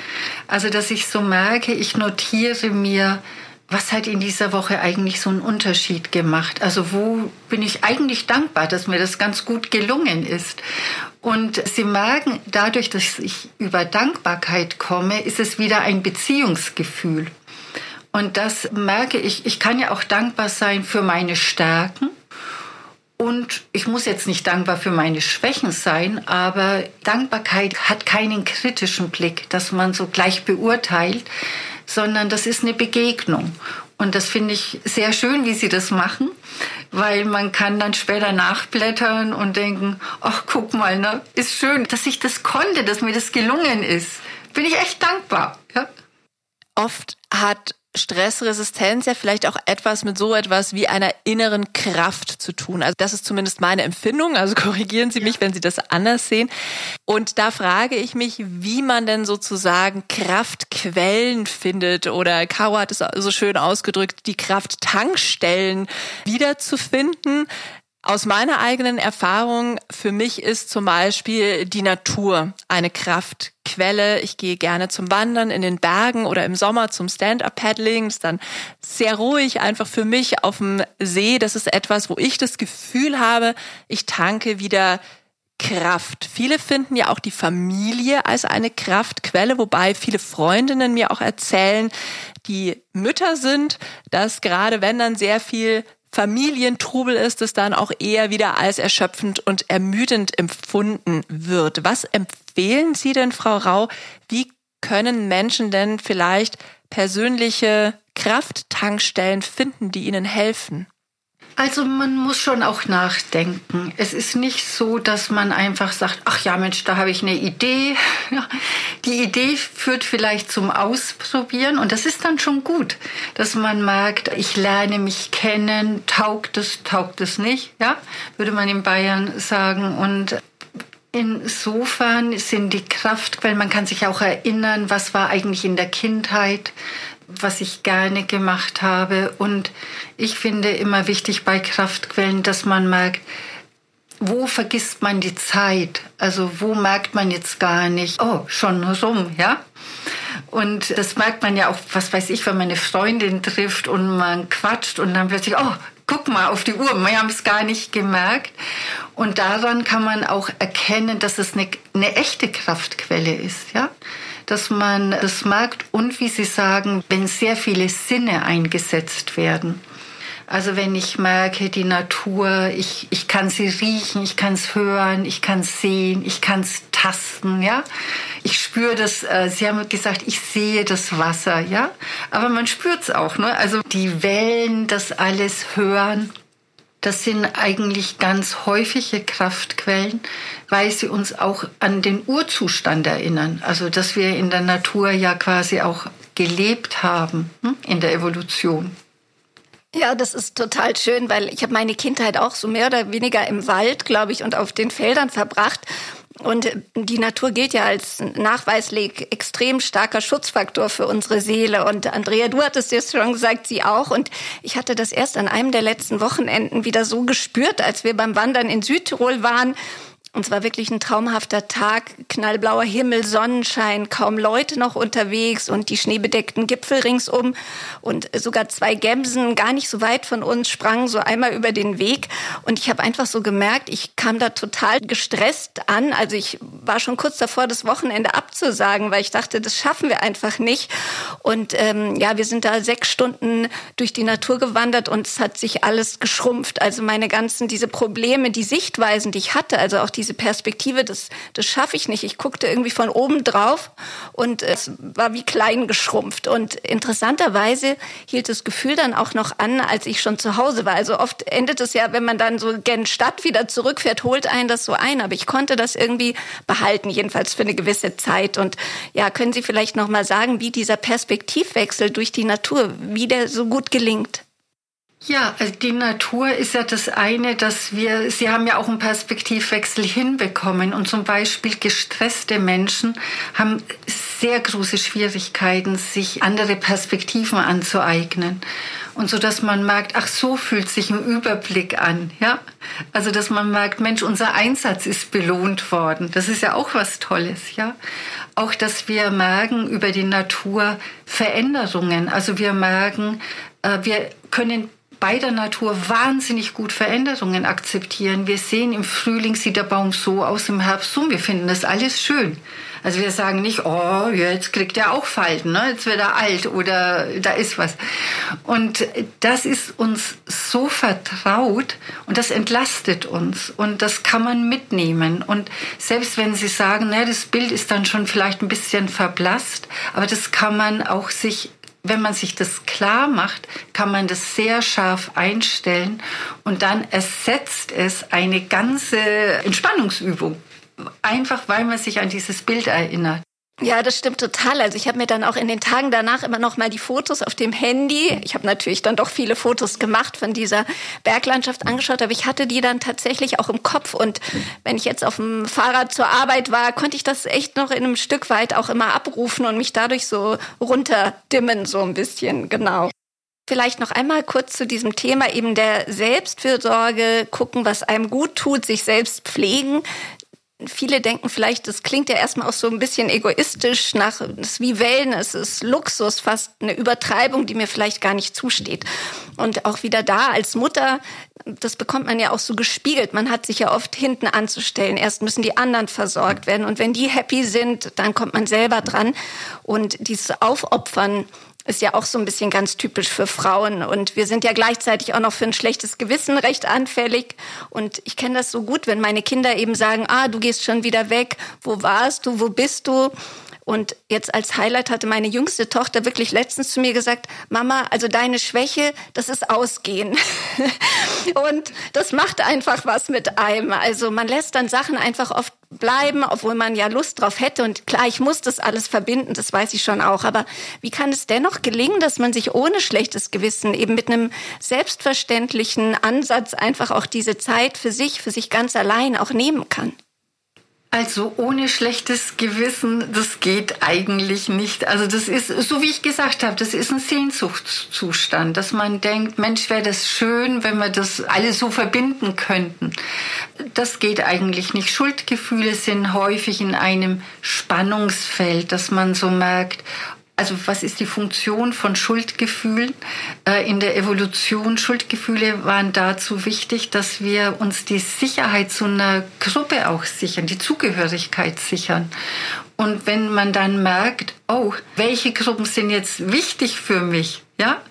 Also, dass ich so merke, ich notiere mir, was hat in dieser Woche eigentlich so einen Unterschied gemacht? Also wo bin ich eigentlich dankbar, dass mir das ganz gut gelungen ist? Und Sie merken, dadurch, dass ich über Dankbarkeit komme, ist es wieder ein Beziehungsgefühl. Und das merke ich, ich kann ja auch dankbar sein für meine Stärken. Und ich muss jetzt nicht dankbar für meine Schwächen sein, aber Dankbarkeit hat keinen kritischen Blick, dass man so gleich beurteilt, sondern das ist eine Begegnung. Und das finde ich sehr schön, wie Sie das machen, weil man kann dann später nachblättern und denken, ach guck mal, ne, ist schön, dass ich das konnte, dass mir das gelungen ist. Bin ich echt dankbar. Ja?
Oft hat Stressresistenz ja vielleicht auch etwas mit so etwas wie einer inneren Kraft zu tun. Also das ist zumindest meine Empfindung. Also korrigieren Sie mich, wenn Sie das anders sehen. Und da frage ich mich, wie man denn sozusagen Kraftquellen findet oder Caro hat es so schön ausgedrückt, die Krafttankstellen wiederzufinden. Aus meiner eigenen Erfahrung, für mich ist zum Beispiel die Natur eine Kraftquelle. Ich gehe gerne zum Wandern in den Bergen oder im Sommer zum Stand-up-Paddling. Ist dann sehr ruhig, einfach für mich auf dem See. Das ist etwas, wo ich das Gefühl habe, ich tanke wieder Kraft. Viele finden ja auch die Familie als eine Kraftquelle, wobei viele Freundinnen mir auch erzählen, die Mütter sind, dass gerade wenn dann sehr viel Familientrubel ist, es dann auch eher wieder als erschöpfend und ermüdend empfunden wird. Was empfehlen Sie denn, Frau Rau? Wie können Menschen denn vielleicht persönliche Krafttankstellen finden, die ihnen helfen?
Also man muss schon auch nachdenken. Es ist nicht so, dass man einfach sagt, ach ja Mensch, da habe ich eine Idee. Die Idee führt vielleicht zum Ausprobieren und das ist dann schon gut, dass man merkt, ich lerne mich kennen, taugt es, taugt es nicht, ja, würde man in Bayern sagen. Und Insofern sind die Kraftquellen, man kann sich auch erinnern, was war eigentlich in der Kindheit, was ich gerne gemacht habe. Und ich finde immer wichtig bei Kraftquellen, dass man merkt, wo vergisst man die Zeit? Also wo merkt man jetzt gar nicht, oh, schon rum, ja? Und das merkt man ja auch, was weiß ich, wenn man eine Freundin trifft und man quatscht und dann plötzlich, oh, guck mal auf die Uhr, wir haben es gar nicht gemerkt. Und daran kann man auch erkennen, dass es eine, eine echte Kraftquelle ist, ja? Dass man das merkt und wie Sie sagen, wenn sehr viele Sinne eingesetzt werden. Also wenn ich merke, die Natur, ich, ich kann sie riechen, ich kann es hören, ich kann es sehen, ich kann es tasten, ja. Ich spüre das, äh, Sie haben gesagt, ich sehe das Wasser, ja. Aber man spürt es auch, ne? Also die Wellen, das alles hören. Das sind eigentlich ganz häufige Kraftquellen, weil sie uns auch an den Urzustand erinnern. Also, dass wir in der Natur ja quasi auch gelebt haben hm, in der Evolution.
Ja, das ist total schön, weil ich habe meine Kindheit auch so mehr oder weniger im Wald, glaube ich, und auf den Feldern verbracht. Und die Natur gilt ja als nachweislich extrem starker Schutzfaktor für unsere Seele. Und Andrea, du hattest es schon gesagt, sie auch. Und ich hatte das erst an einem der letzten Wochenenden wieder so gespürt, als wir beim Wandern in Südtirol waren. Und zwar wirklich ein traumhafter Tag, knallblauer Himmel, Sonnenschein, kaum Leute noch unterwegs und die schneebedeckten Gipfel ringsum. Und sogar zwei Gämsen gar nicht so weit von uns sprangen so einmal über den Weg. Und ich habe einfach so gemerkt, ich kam da total gestresst an. Also ich war schon kurz davor, das Wochenende abzusagen, weil ich dachte, das schaffen wir einfach nicht. Und ähm, ja, wir sind da sechs Stunden durch die Natur gewandert und es hat sich alles geschrumpft. Also meine ganzen, diese Probleme, die Sichtweisen, die ich hatte, also auch diese Perspektive, das, das schaffe ich nicht. Ich guckte irgendwie von oben drauf und es war wie klein geschrumpft. Und interessanterweise hielt das Gefühl dann auch noch an, als ich schon zu Hause war. Also oft endet es ja, wenn man dann so gen Stadt wieder zurückfährt, holt einen das so ein. Aber ich konnte das irgendwie behalten, jedenfalls für eine gewisse Zeit. Und ja, können Sie vielleicht noch mal sagen, wie dieser Perspektivwechsel durch die Natur, wie der so gut gelingt?
Ja, also die Natur ist ja das eine, dass wir, Sie haben ja auch einen Perspektivwechsel hinbekommen und zum Beispiel gestresste Menschen haben sehr große Schwierigkeiten, sich andere Perspektiven anzueignen. Und so, dass man merkt, ach, so fühlt sich ein Überblick an, ja. Also, dass man merkt, Mensch, unser Einsatz ist belohnt worden. Das ist ja auch was Tolles, ja. Auch, dass wir merken über die Natur Veränderungen. Also, wir merken, äh, wir können bei der Natur wahnsinnig gut Veränderungen akzeptieren. Wir sehen, im Frühling sieht der Baum so aus, im Herbst so. Wir finden das alles schön. Also wir sagen nicht, oh, jetzt kriegt er auch Falten, ne? jetzt wird er alt oder da ist was. Und das ist uns so vertraut und das entlastet uns und das kann man mitnehmen. Und selbst wenn Sie sagen, ne, das Bild ist dann schon vielleicht ein bisschen verblasst, aber das kann man auch sich wenn man sich das klar macht, kann man das sehr scharf einstellen und dann ersetzt es eine ganze Entspannungsübung. Einfach weil man sich an dieses Bild erinnert.
Ja, das stimmt total. Also ich habe mir dann auch in den Tagen danach immer noch mal die Fotos auf dem Handy. Ich habe natürlich dann doch viele Fotos gemacht von dieser Berglandschaft angeschaut, aber ich hatte die dann tatsächlich auch im Kopf. Und wenn ich jetzt auf dem Fahrrad zur Arbeit war, konnte ich das echt noch in einem Stück weit auch immer abrufen und mich dadurch so runterdimmen, so ein bisschen, genau. Vielleicht noch einmal kurz zu diesem Thema eben der Selbstfürsorge, gucken, was einem gut tut, sich selbst pflegen viele denken vielleicht, das klingt ja erstmal auch so ein bisschen egoistisch nach, das ist wie Wellness, es ist Luxus, fast eine Übertreibung, die mir vielleicht gar nicht zusteht. Und auch wieder da als Mutter, das bekommt man ja auch so gespiegelt. Man hat sich ja oft hinten anzustellen. Erst müssen die anderen versorgt werden. Und wenn die happy sind, dann kommt man selber dran. Und dieses Aufopfern, ist ja auch so ein bisschen ganz typisch für Frauen. Und wir sind ja gleichzeitig auch noch für ein schlechtes Gewissen recht anfällig. Und ich kenne das so gut, wenn meine Kinder eben sagen, ah, du gehst schon wieder weg, wo warst du, wo bist du? Und jetzt als Highlight hatte meine jüngste Tochter wirklich letztens zu mir gesagt, Mama, also deine Schwäche, das ist Ausgehen. und das macht einfach was mit einem. Also man lässt dann Sachen einfach oft bleiben, obwohl man ja Lust drauf hätte. Und klar, ich muss das alles verbinden, das weiß ich schon auch. Aber wie kann es dennoch gelingen, dass man sich ohne schlechtes Gewissen eben mit einem selbstverständlichen Ansatz einfach auch diese Zeit für sich, für sich ganz allein auch nehmen kann?
Also ohne schlechtes Gewissen, das geht eigentlich nicht. Also das ist, so wie ich gesagt habe, das ist ein Sehnsuchtszustand, dass man denkt, Mensch, wäre das schön, wenn wir das alle so verbinden könnten. Das geht eigentlich nicht. Schuldgefühle sind häufig in einem Spannungsfeld, dass man so merkt, also was ist die Funktion von Schuldgefühlen äh, in der Evolution? Schuldgefühle waren dazu wichtig, dass wir uns die Sicherheit zu einer Gruppe auch sichern, die Zugehörigkeit sichern. Und wenn man dann merkt, oh, welche Gruppen sind jetzt wichtig für mich, ja,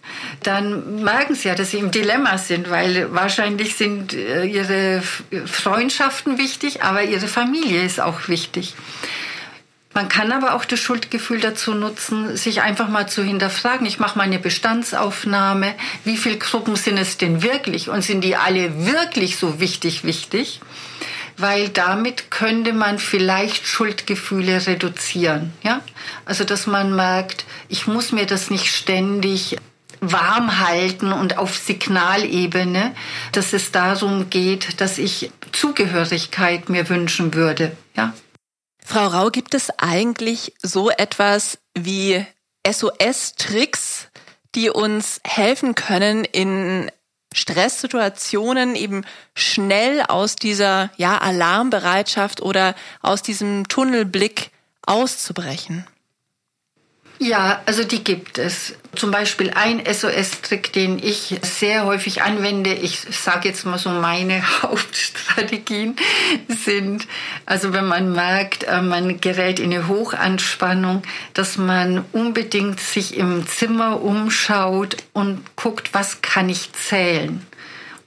dann merken sie ja, dass sie im Dilemma sind, weil wahrscheinlich sind äh, ihre Freundschaften wichtig, aber ihre Familie ist auch wichtig. Man kann aber auch das Schuldgefühl dazu nutzen, sich einfach mal zu hinterfragen. Ich mache mal eine Bestandsaufnahme. Wie viele Gruppen sind es denn wirklich? Und sind die alle wirklich so wichtig, wichtig? Weil damit könnte man vielleicht Schuldgefühle reduzieren. Ja? Also, dass man merkt, ich muss mir das nicht ständig warm halten und auf Signalebene, dass es darum geht, dass ich Zugehörigkeit mir wünschen würde. Ja?
Frau Rau, gibt es eigentlich so etwas wie SOS-Tricks, die uns helfen können, in Stresssituationen eben schnell aus dieser ja, Alarmbereitschaft oder aus diesem Tunnelblick auszubrechen?
Ja, also die gibt es. Zum Beispiel ein SOS-Trick, den ich sehr häufig anwende. Ich sage jetzt mal so, meine Hauptstrategien sind, also wenn man merkt, äh, man gerät in eine Hochanspannung, dass man unbedingt sich im Zimmer umschaut und guckt, was kann ich zählen.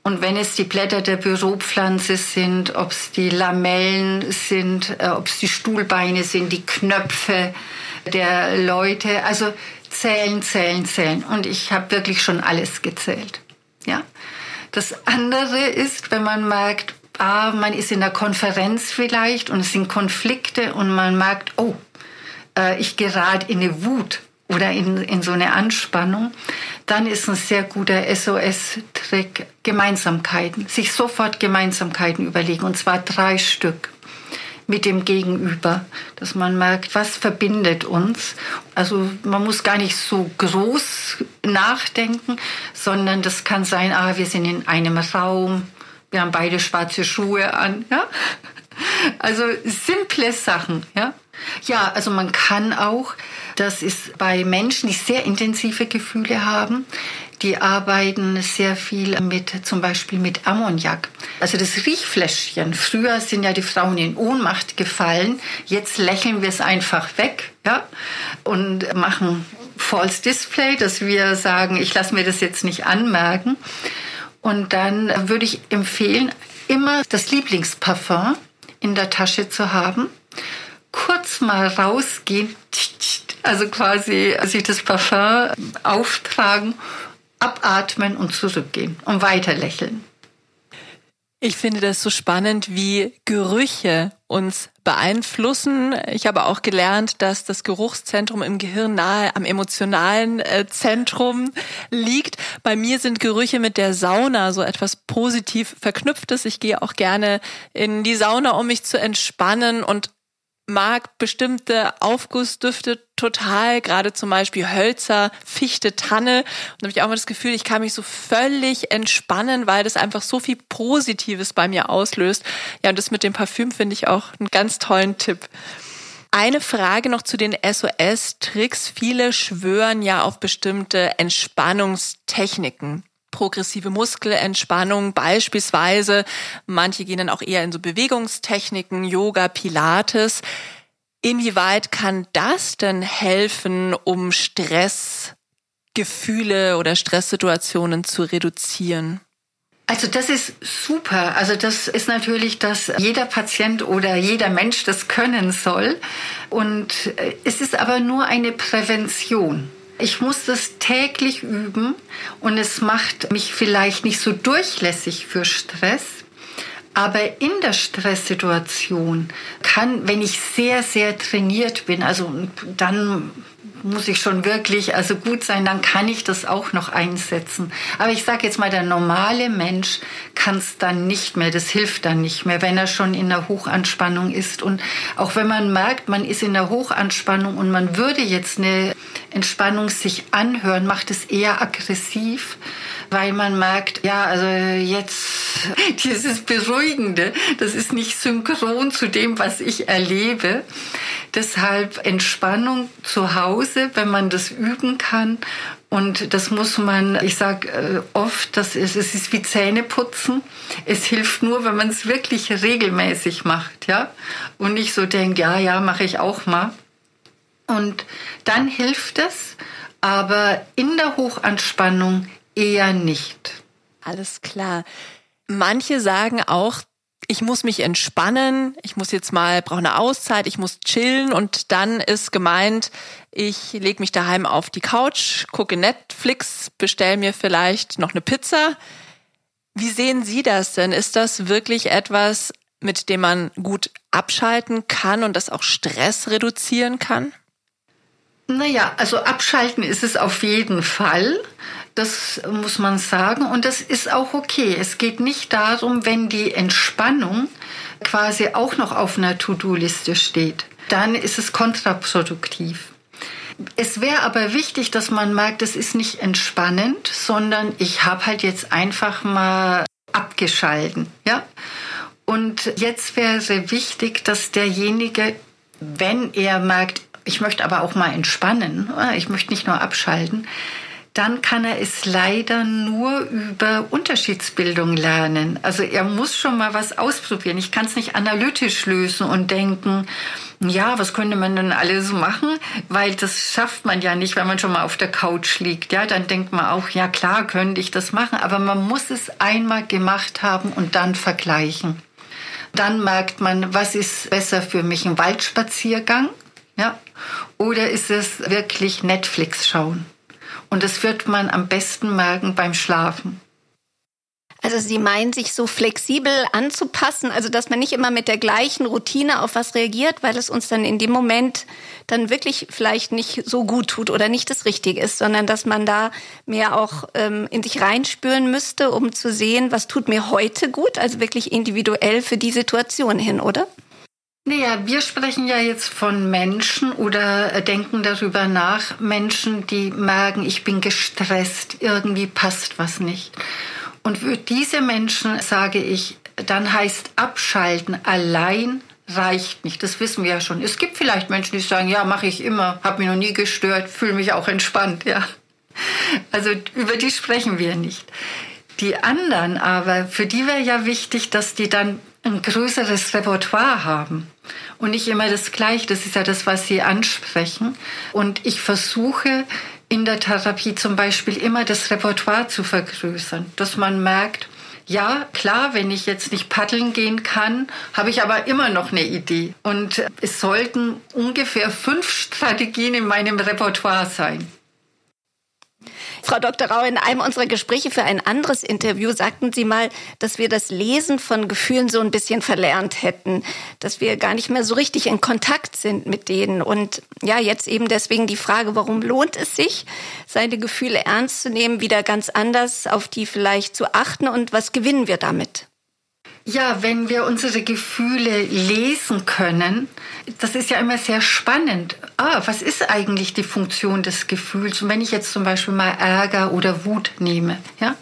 Und wenn es die Blätter der Büropflanze sind, ob es die Lamellen sind, äh, ob es die Stuhlbeine sind, die Knöpfe, der Leute. Also zählen, zählen, zählen. Und ich habe wirklich schon alles gezählt. Ja. Das andere ist, wenn man merkt, ah, man ist in der Konferenz vielleicht und es sind Konflikte und man merkt, oh, äh, ich gerate in eine Wut oder in, in so eine Anspannung, dann ist ein sehr guter SOS-Trick Gemeinsamkeiten. Sich sofort Gemeinsamkeiten überlegen, und zwar drei Stück mit dem Gegenüber, dass man merkt, was verbindet uns. Also man muss gar nicht so groß nachdenken, sondern das kann sein, ah, wir sind in einem Raum, wir haben beide schwarze Schuhe an, ja. Also simple Sachen, ja. Ja, also man kann auch, das ist bei Menschen, die sehr intensive Gefühle haben, die arbeiten sehr viel mit, zum Beispiel mit Ammoniak. Also das Riechfläschchen. Früher sind ja die Frauen in Ohnmacht gefallen. Jetzt lächeln wir es einfach weg, ja, und machen False Display, dass wir sagen, ich lasse mir das jetzt nicht anmerken. Und dann würde ich empfehlen, immer das Lieblingsparfum in der Tasche zu haben. Kurz mal rausgehen, also quasi sich das Parfum auftragen abatmen und zurückgehen und weiter lächeln.
Ich finde das so spannend, wie Gerüche uns beeinflussen. Ich habe auch gelernt, dass das Geruchszentrum im Gehirn nahe am emotionalen äh, Zentrum liegt. Bei mir sind Gerüche mit der Sauna so etwas positiv verknüpftes. Ich gehe auch gerne in die Sauna, um mich zu entspannen und mag bestimmte Aufgussdüfte total, gerade zum Beispiel Hölzer, Fichte, Tanne. Und da habe ich auch mal das Gefühl, ich kann mich so völlig entspannen, weil das einfach so viel Positives bei mir auslöst. Ja, und das mit dem Parfüm finde ich auch einen ganz tollen Tipp. Eine Frage noch zu den SOS-Tricks. Viele schwören ja auf bestimmte Entspannungstechniken progressive Muskelentspannung beispielsweise. Manche gehen dann auch eher in so Bewegungstechniken, Yoga, Pilates. Inwieweit kann das denn helfen, um Stressgefühle oder Stresssituationen zu reduzieren?
Also das ist super. Also das ist natürlich, dass jeder Patient oder jeder Mensch das können soll. Und äh, es ist aber nur eine Prävention. Ich muss das täglich üben und es macht mich vielleicht nicht so durchlässig für Stress. Aber in der Stresssituation kann, wenn ich sehr, sehr trainiert bin, also dann muss ich schon wirklich also gut sein, dann kann ich das auch noch einsetzen. Aber ich sage jetzt mal, der normale Mensch kann es dann nicht mehr, das hilft dann nicht mehr, wenn er schon in der Hochanspannung ist. Und auch wenn man merkt, man ist in der Hochanspannung und man würde jetzt eine Entspannung sich anhören, macht es eher aggressiv, weil man merkt, ja, also jetzt dieses Beruhigende, das ist nicht synchron zu dem, was ich erlebe. Deshalb Entspannung zu Hause, wenn man das üben kann. Und das muss man, ich sage äh, oft, das ist, es ist wie Zähneputzen. Es hilft nur, wenn man es wirklich regelmäßig macht, ja. Und nicht so denkt, ja, ja, mache ich auch mal. Und dann hilft es, aber in der Hochanspannung eher nicht.
Alles klar. Manche sagen auch, ich muss mich entspannen, ich muss jetzt mal, brauche eine Auszeit, ich muss chillen und dann ist gemeint, ich lege mich daheim auf die Couch, gucke Netflix, bestelle mir vielleicht noch eine Pizza. Wie sehen Sie das denn? Ist das wirklich etwas, mit dem man gut abschalten kann und das auch Stress reduzieren kann?
Naja, also abschalten ist es auf jeden Fall. Das muss man sagen. Und das ist auch okay. Es geht nicht darum, wenn die Entspannung quasi auch noch auf einer To-Do-Liste steht. Dann ist es kontraproduktiv. Es wäre aber wichtig, dass man merkt, es ist nicht entspannend, sondern ich habe halt jetzt einfach mal abgeschalten. Ja? Und jetzt wäre wichtig, dass derjenige, wenn er merkt, ich möchte aber auch mal entspannen, ich möchte nicht nur abschalten, dann kann er es leider nur über Unterschiedsbildung lernen. Also er muss schon mal was ausprobieren. Ich kann es nicht analytisch lösen und denken, ja, was könnte man denn alles machen? Weil das schafft man ja nicht, wenn man schon mal auf der Couch liegt. Ja, dann denkt man auch, ja klar, könnte ich das machen. Aber man muss es einmal gemacht haben und dann vergleichen. Dann merkt man, was ist besser für mich, ein Waldspaziergang? Ja, oder ist es wirklich Netflix schauen? Und das wird man am besten merken beim Schlafen.
Also Sie meinen, sich so flexibel anzupassen, also dass man nicht immer mit der gleichen Routine auf was reagiert, weil es uns dann in dem Moment dann wirklich vielleicht nicht so gut tut oder nicht das Richtige ist, sondern dass man da mehr auch ähm, in sich reinspüren müsste, um zu sehen, was tut mir heute gut, also wirklich individuell für die Situation hin, oder?
Naja, wir sprechen ja jetzt von Menschen oder denken darüber nach, Menschen, die merken, ich bin gestresst, irgendwie passt was nicht. Und für diese Menschen sage ich, dann heißt abschalten allein reicht nicht. Das wissen wir ja schon. Es gibt vielleicht Menschen, die sagen, ja, mache ich immer, habe mich noch nie gestört, fühle mich auch entspannt, ja. Also über die sprechen wir nicht. Die anderen aber, für die wäre ja wichtig, dass die dann ein größeres Repertoire haben und nicht immer das Gleiche. Das ist ja das, was Sie ansprechen. Und ich versuche in der Therapie zum Beispiel immer das Repertoire zu vergrößern, dass man merkt, ja, klar, wenn ich jetzt nicht paddeln gehen kann, habe ich aber immer noch eine Idee. Und es sollten ungefähr fünf Strategien in meinem Repertoire sein.
Frau Dr. Rau, in einem unserer Gespräche für ein anderes Interview sagten Sie mal, dass wir das Lesen von Gefühlen so ein bisschen verlernt hätten, dass wir gar nicht mehr so richtig in Kontakt sind mit denen. Und ja, jetzt eben deswegen die Frage, warum lohnt es sich, seine Gefühle ernst zu nehmen, wieder ganz anders auf die vielleicht zu achten und was gewinnen wir damit?
Ja, wenn wir unsere Gefühle lesen können, das ist ja immer sehr spannend. Ah, was ist eigentlich die Funktion des Gefühls? Und wenn ich jetzt zum Beispiel mal Ärger oder Wut nehme, ja,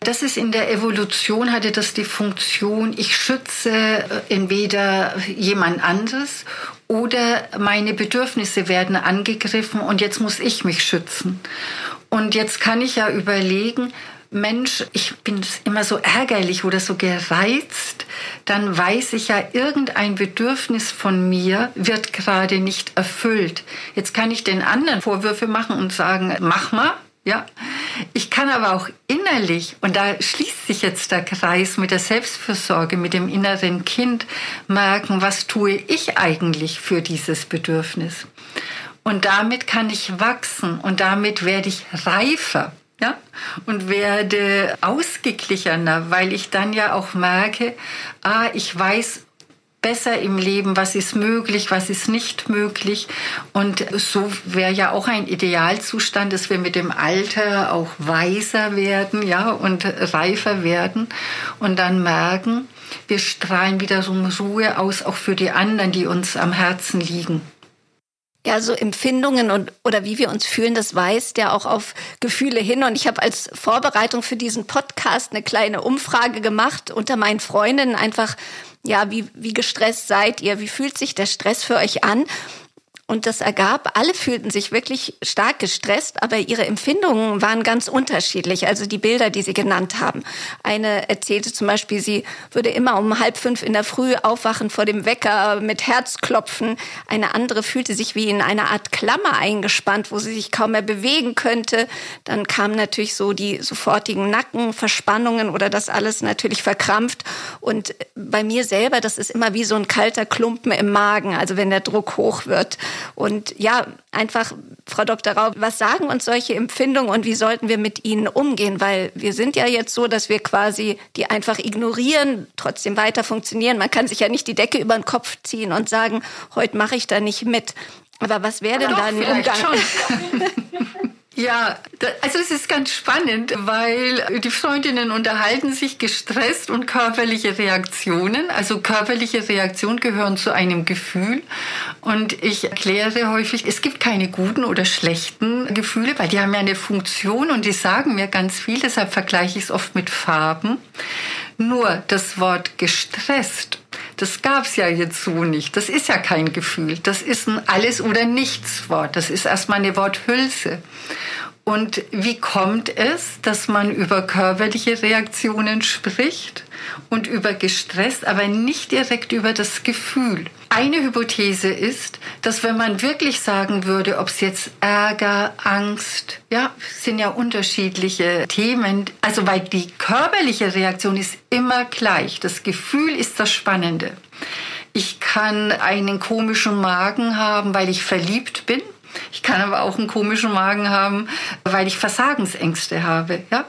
das ist in der Evolution hatte das die Funktion, ich schütze äh, entweder jemand anderes oder meine Bedürfnisse werden angegriffen und jetzt muss ich mich schützen. Und jetzt kann ich ja überlegen, Mensch, ich bin immer so ärgerlich oder so gereizt, dann weiß ich ja, irgendein Bedürfnis von mir wird gerade nicht erfüllt. Jetzt kann ich den anderen Vorwürfe machen und sagen, mach mal, ja. Ich kann aber auch innerlich, und da schließt sich jetzt der Kreis mit der Selbstfürsorge, mit dem inneren Kind, merken, was tue ich eigentlich für dieses Bedürfnis. Und damit kann ich wachsen und damit werde ich reifer. Ja, und werde ausgeglichener, weil ich dann ja auch merke, ah, ich weiß besser im Leben, was ist möglich, was ist nicht möglich. Und so wäre ja auch ein Idealzustand, dass wir mit dem Alter auch weiser werden, ja, und reifer werden und dann merken, wir strahlen wiederum Ruhe aus, auch für die anderen, die uns am Herzen liegen.
Ja, so Empfindungen und oder wie wir uns fühlen, das weist ja auch auf Gefühle hin. Und ich habe als Vorbereitung für diesen Podcast eine kleine Umfrage gemacht unter meinen Freundinnen einfach, ja, wie, wie gestresst seid ihr? Wie fühlt sich der Stress für euch an? Und das ergab, alle fühlten sich wirklich stark gestresst, aber ihre Empfindungen waren ganz unterschiedlich. Also die Bilder, die sie genannt haben. Eine erzählte zum Beispiel, sie würde immer um halb fünf in der Früh aufwachen vor dem Wecker mit Herzklopfen. Eine andere fühlte sich wie in einer Art Klammer eingespannt, wo sie sich kaum mehr bewegen könnte. Dann kamen natürlich so die sofortigen Nackenverspannungen oder das alles natürlich verkrampft. Und bei mir selber, das ist immer wie so ein kalter Klumpen im Magen, also wenn der Druck hoch wird. Und ja, einfach, Frau Dr. Raub, was sagen uns solche Empfindungen und wie sollten wir mit ihnen umgehen? Weil wir sind ja jetzt so, dass wir quasi die einfach ignorieren, trotzdem weiter funktionieren. Man kann sich ja nicht die Decke über den Kopf ziehen und sagen, heute mache ich da nicht mit. Aber was wäre denn da ein Umgang?
Ja, also es ist ganz spannend, weil die Freundinnen unterhalten sich gestresst und körperliche Reaktionen. Also körperliche Reaktionen gehören zu einem Gefühl. Und ich erkläre häufig, es gibt keine guten oder schlechten Gefühle, weil die haben ja eine Funktion und die sagen mir ganz viel. Deshalb vergleiche ich es oft mit Farben. Nur das Wort gestresst das gab's ja jetzt so nicht. Das ist ja kein Gefühl. Das ist ein Alles- oder Nichts-Wort. Das ist erstmal eine Worthülse. Und wie kommt es, dass man über körperliche Reaktionen spricht und über gestresst, aber nicht direkt über das Gefühl? Eine Hypothese ist, dass wenn man wirklich sagen würde, ob es jetzt Ärger, Angst, ja, sind ja unterschiedliche Themen, also weil die körperliche Reaktion ist immer gleich. Das Gefühl ist das Spannende. Ich kann einen komischen Magen haben, weil ich verliebt bin ich kann aber auch einen komischen Magen haben, weil ich Versagensängste habe. Ja?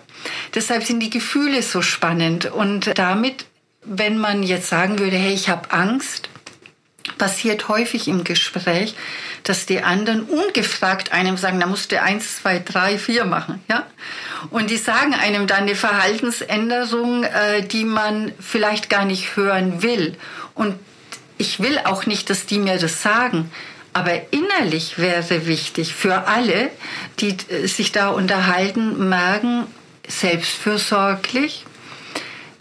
Deshalb sind die Gefühle so spannend. Und damit, wenn man jetzt sagen würde, hey, ich habe Angst, passiert häufig im Gespräch, dass die anderen ungefragt einem sagen, da musst du eins, zwei, drei, vier machen, ja. Und die sagen einem dann eine Verhaltensänderung, äh, die man vielleicht gar nicht hören will. Und ich will auch nicht, dass die mir das sagen. Aber innerlich wäre wichtig für alle, die äh, sich da unterhalten, merken, selbstfürsorglich,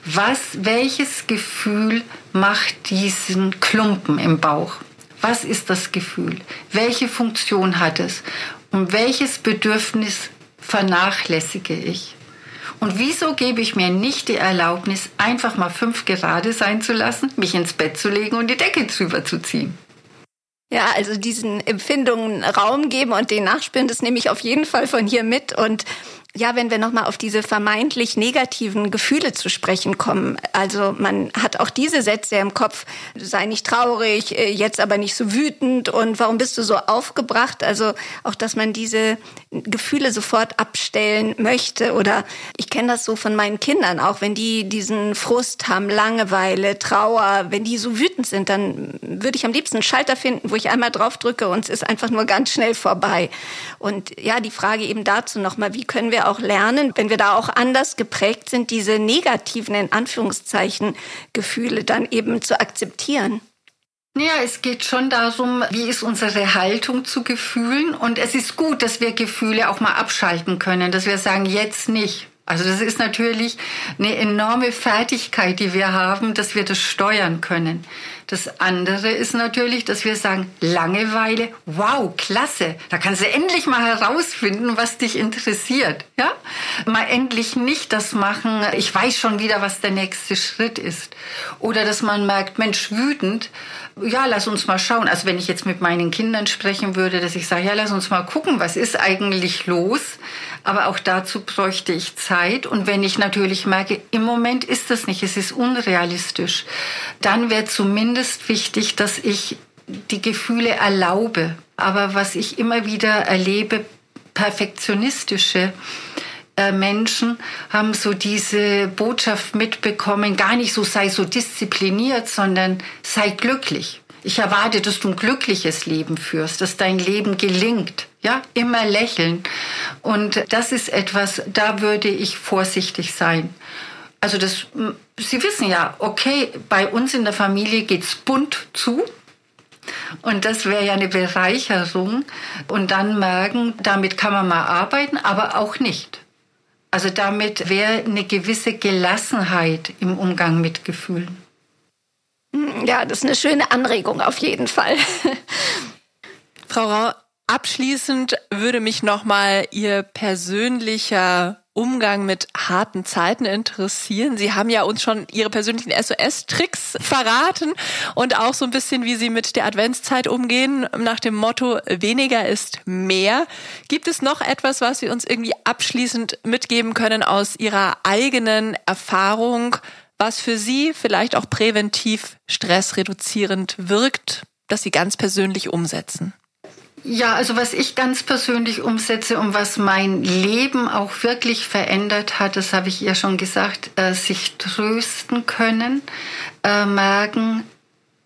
was, welches Gefühl macht diesen Klumpen im Bauch? Was ist das Gefühl? Welche Funktion hat es? Und welches Bedürfnis vernachlässige ich? Und wieso gebe ich mir nicht die Erlaubnis, einfach mal fünf gerade sein zu lassen, mich ins Bett zu legen und die Decke drüber zu ziehen?
Ja, also diesen Empfindungen Raum geben und den nachspüren, das nehme ich auf jeden Fall von hier mit. Und ja, wenn wir nochmal auf diese vermeintlich negativen Gefühle zu sprechen kommen. Also man hat auch diese Sätze im Kopf, sei nicht traurig, äh, jetzt aber nicht so wütend und warum bist du so aufgebracht? Also auch, dass man diese Gefühle sofort abstellen möchte oder ich kenne das so von meinen Kindern auch, wenn die diesen Frust haben, Langeweile, Trauer, wenn die so wütend sind, dann würde ich am liebsten einen Schalter finden, wo ich einmal drauf drücke und es ist einfach nur ganz schnell vorbei. Und ja, die Frage eben dazu nochmal, wie können wir auch lernen, wenn wir da auch anders geprägt sind, diese negativen, in Anführungszeichen, Gefühle dann eben zu akzeptieren.
Ja, es geht schon darum, wie ist unsere Haltung zu Gefühlen. Und es ist gut, dass wir Gefühle auch mal abschalten können, dass wir sagen, jetzt nicht. Also das ist natürlich eine enorme Fertigkeit, die wir haben, dass wir das steuern können. Das andere ist natürlich, dass wir sagen, Langeweile, wow, klasse, da kannst du endlich mal herausfinden, was dich interessiert. Ja? Mal endlich nicht das machen, ich weiß schon wieder, was der nächste Schritt ist. Oder dass man merkt, Mensch, wütend, ja, lass uns mal schauen. Also wenn ich jetzt mit meinen Kindern sprechen würde, dass ich sage, ja, lass uns mal gucken, was ist eigentlich los. Aber auch dazu bräuchte ich Zeit. Und wenn ich natürlich merke, im Moment ist das nicht, es ist unrealistisch, dann wäre zumindest wichtig, dass ich die Gefühle erlaube. Aber was ich immer wieder erlebe, perfektionistische äh, Menschen haben so diese Botschaft mitbekommen, gar nicht so sei so diszipliniert, sondern sei glücklich. Ich erwarte, dass du ein glückliches Leben führst, dass dein Leben gelingt. Ja, immer lächeln. Und das ist etwas, da würde ich vorsichtig sein. Also das, Sie wissen ja, okay, bei uns in der Familie geht's bunt zu. Und das wäre ja eine Bereicherung. Und dann merken, damit kann man mal arbeiten, aber auch nicht. Also damit wäre eine gewisse Gelassenheit im Umgang mit Gefühlen.
Ja, das ist eine schöne Anregung auf jeden Fall.
Frau Rau, abschließend würde mich nochmal Ihr persönlicher Umgang mit harten Zeiten interessieren. Sie haben ja uns schon Ihre persönlichen SOS-Tricks verraten und auch so ein bisschen, wie Sie mit der Adventszeit umgehen, nach dem Motto, weniger ist mehr. Gibt es noch etwas, was Sie uns irgendwie abschließend mitgeben können aus Ihrer eigenen Erfahrung, was für Sie vielleicht auch präventiv stressreduzierend wirkt, das Sie ganz persönlich umsetzen?
Ja, also was ich ganz persönlich umsetze und was mein Leben auch wirklich verändert hat, das habe ich ja schon gesagt, äh, sich trösten können, äh, merken,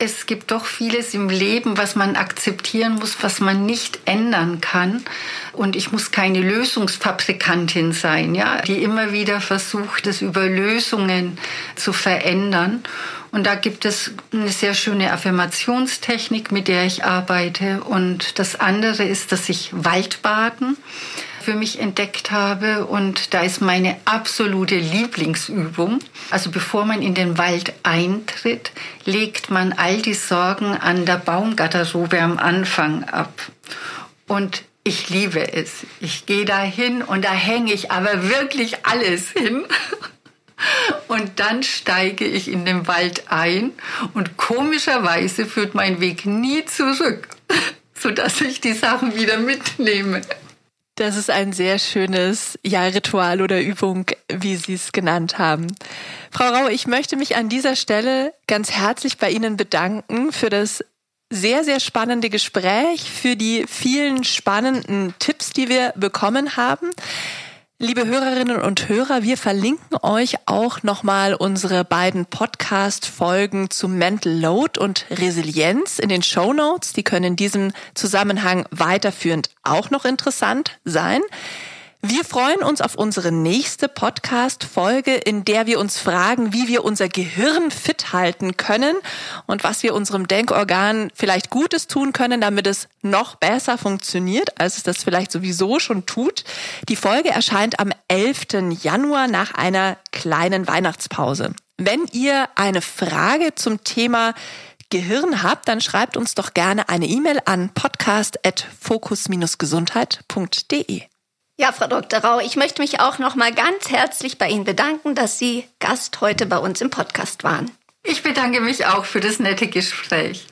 es gibt doch vieles im Leben, was man akzeptieren muss, was man nicht ändern kann. Und ich muss keine Lösungsfabrikantin sein, ja, die immer wieder versucht, es über Lösungen zu verändern. Und da gibt es eine sehr schöne Affirmationstechnik, mit der ich arbeite. Und das andere ist, dass ich Waldbaden für mich entdeckt habe. Und da ist meine absolute Lieblingsübung. Also bevor man in den Wald eintritt, legt man all die Sorgen an der Baumgarderobe am Anfang ab. Und ich liebe es. Ich gehe da hin und da hänge ich aber wirklich alles hin. Und dann steige ich in den Wald ein und komischerweise führt mein Weg nie zurück, sodass ich die Sachen wieder mitnehme.
Das ist ein sehr schönes ja, Ritual oder Übung, wie Sie es genannt haben. Frau Rau, ich möchte mich an dieser Stelle ganz herzlich bei Ihnen bedanken für das sehr, sehr spannende Gespräch, für die vielen spannenden Tipps, die wir bekommen haben. Liebe Hörerinnen und Hörer, wir verlinken euch auch nochmal unsere beiden Podcast-Folgen zu Mental Load und Resilienz in den Show Notes. Die können in diesem Zusammenhang weiterführend auch noch interessant sein. Wir freuen uns auf unsere nächste Podcast-Folge, in der wir uns fragen, wie wir unser Gehirn fit halten können und was wir unserem Denkorgan vielleicht Gutes tun können, damit es noch besser funktioniert, als es das vielleicht sowieso schon tut. Die Folge erscheint am 11. Januar nach einer kleinen Weihnachtspause. Wenn ihr eine Frage zum Thema Gehirn habt, dann schreibt uns doch gerne eine E-Mail an podcast.fokus-gesundheit.de.
Ja, Frau Dr. Rau, ich möchte mich auch noch mal ganz herzlich bei Ihnen bedanken, dass Sie Gast heute bei uns im Podcast waren.
Ich bedanke mich auch für das nette Gespräch.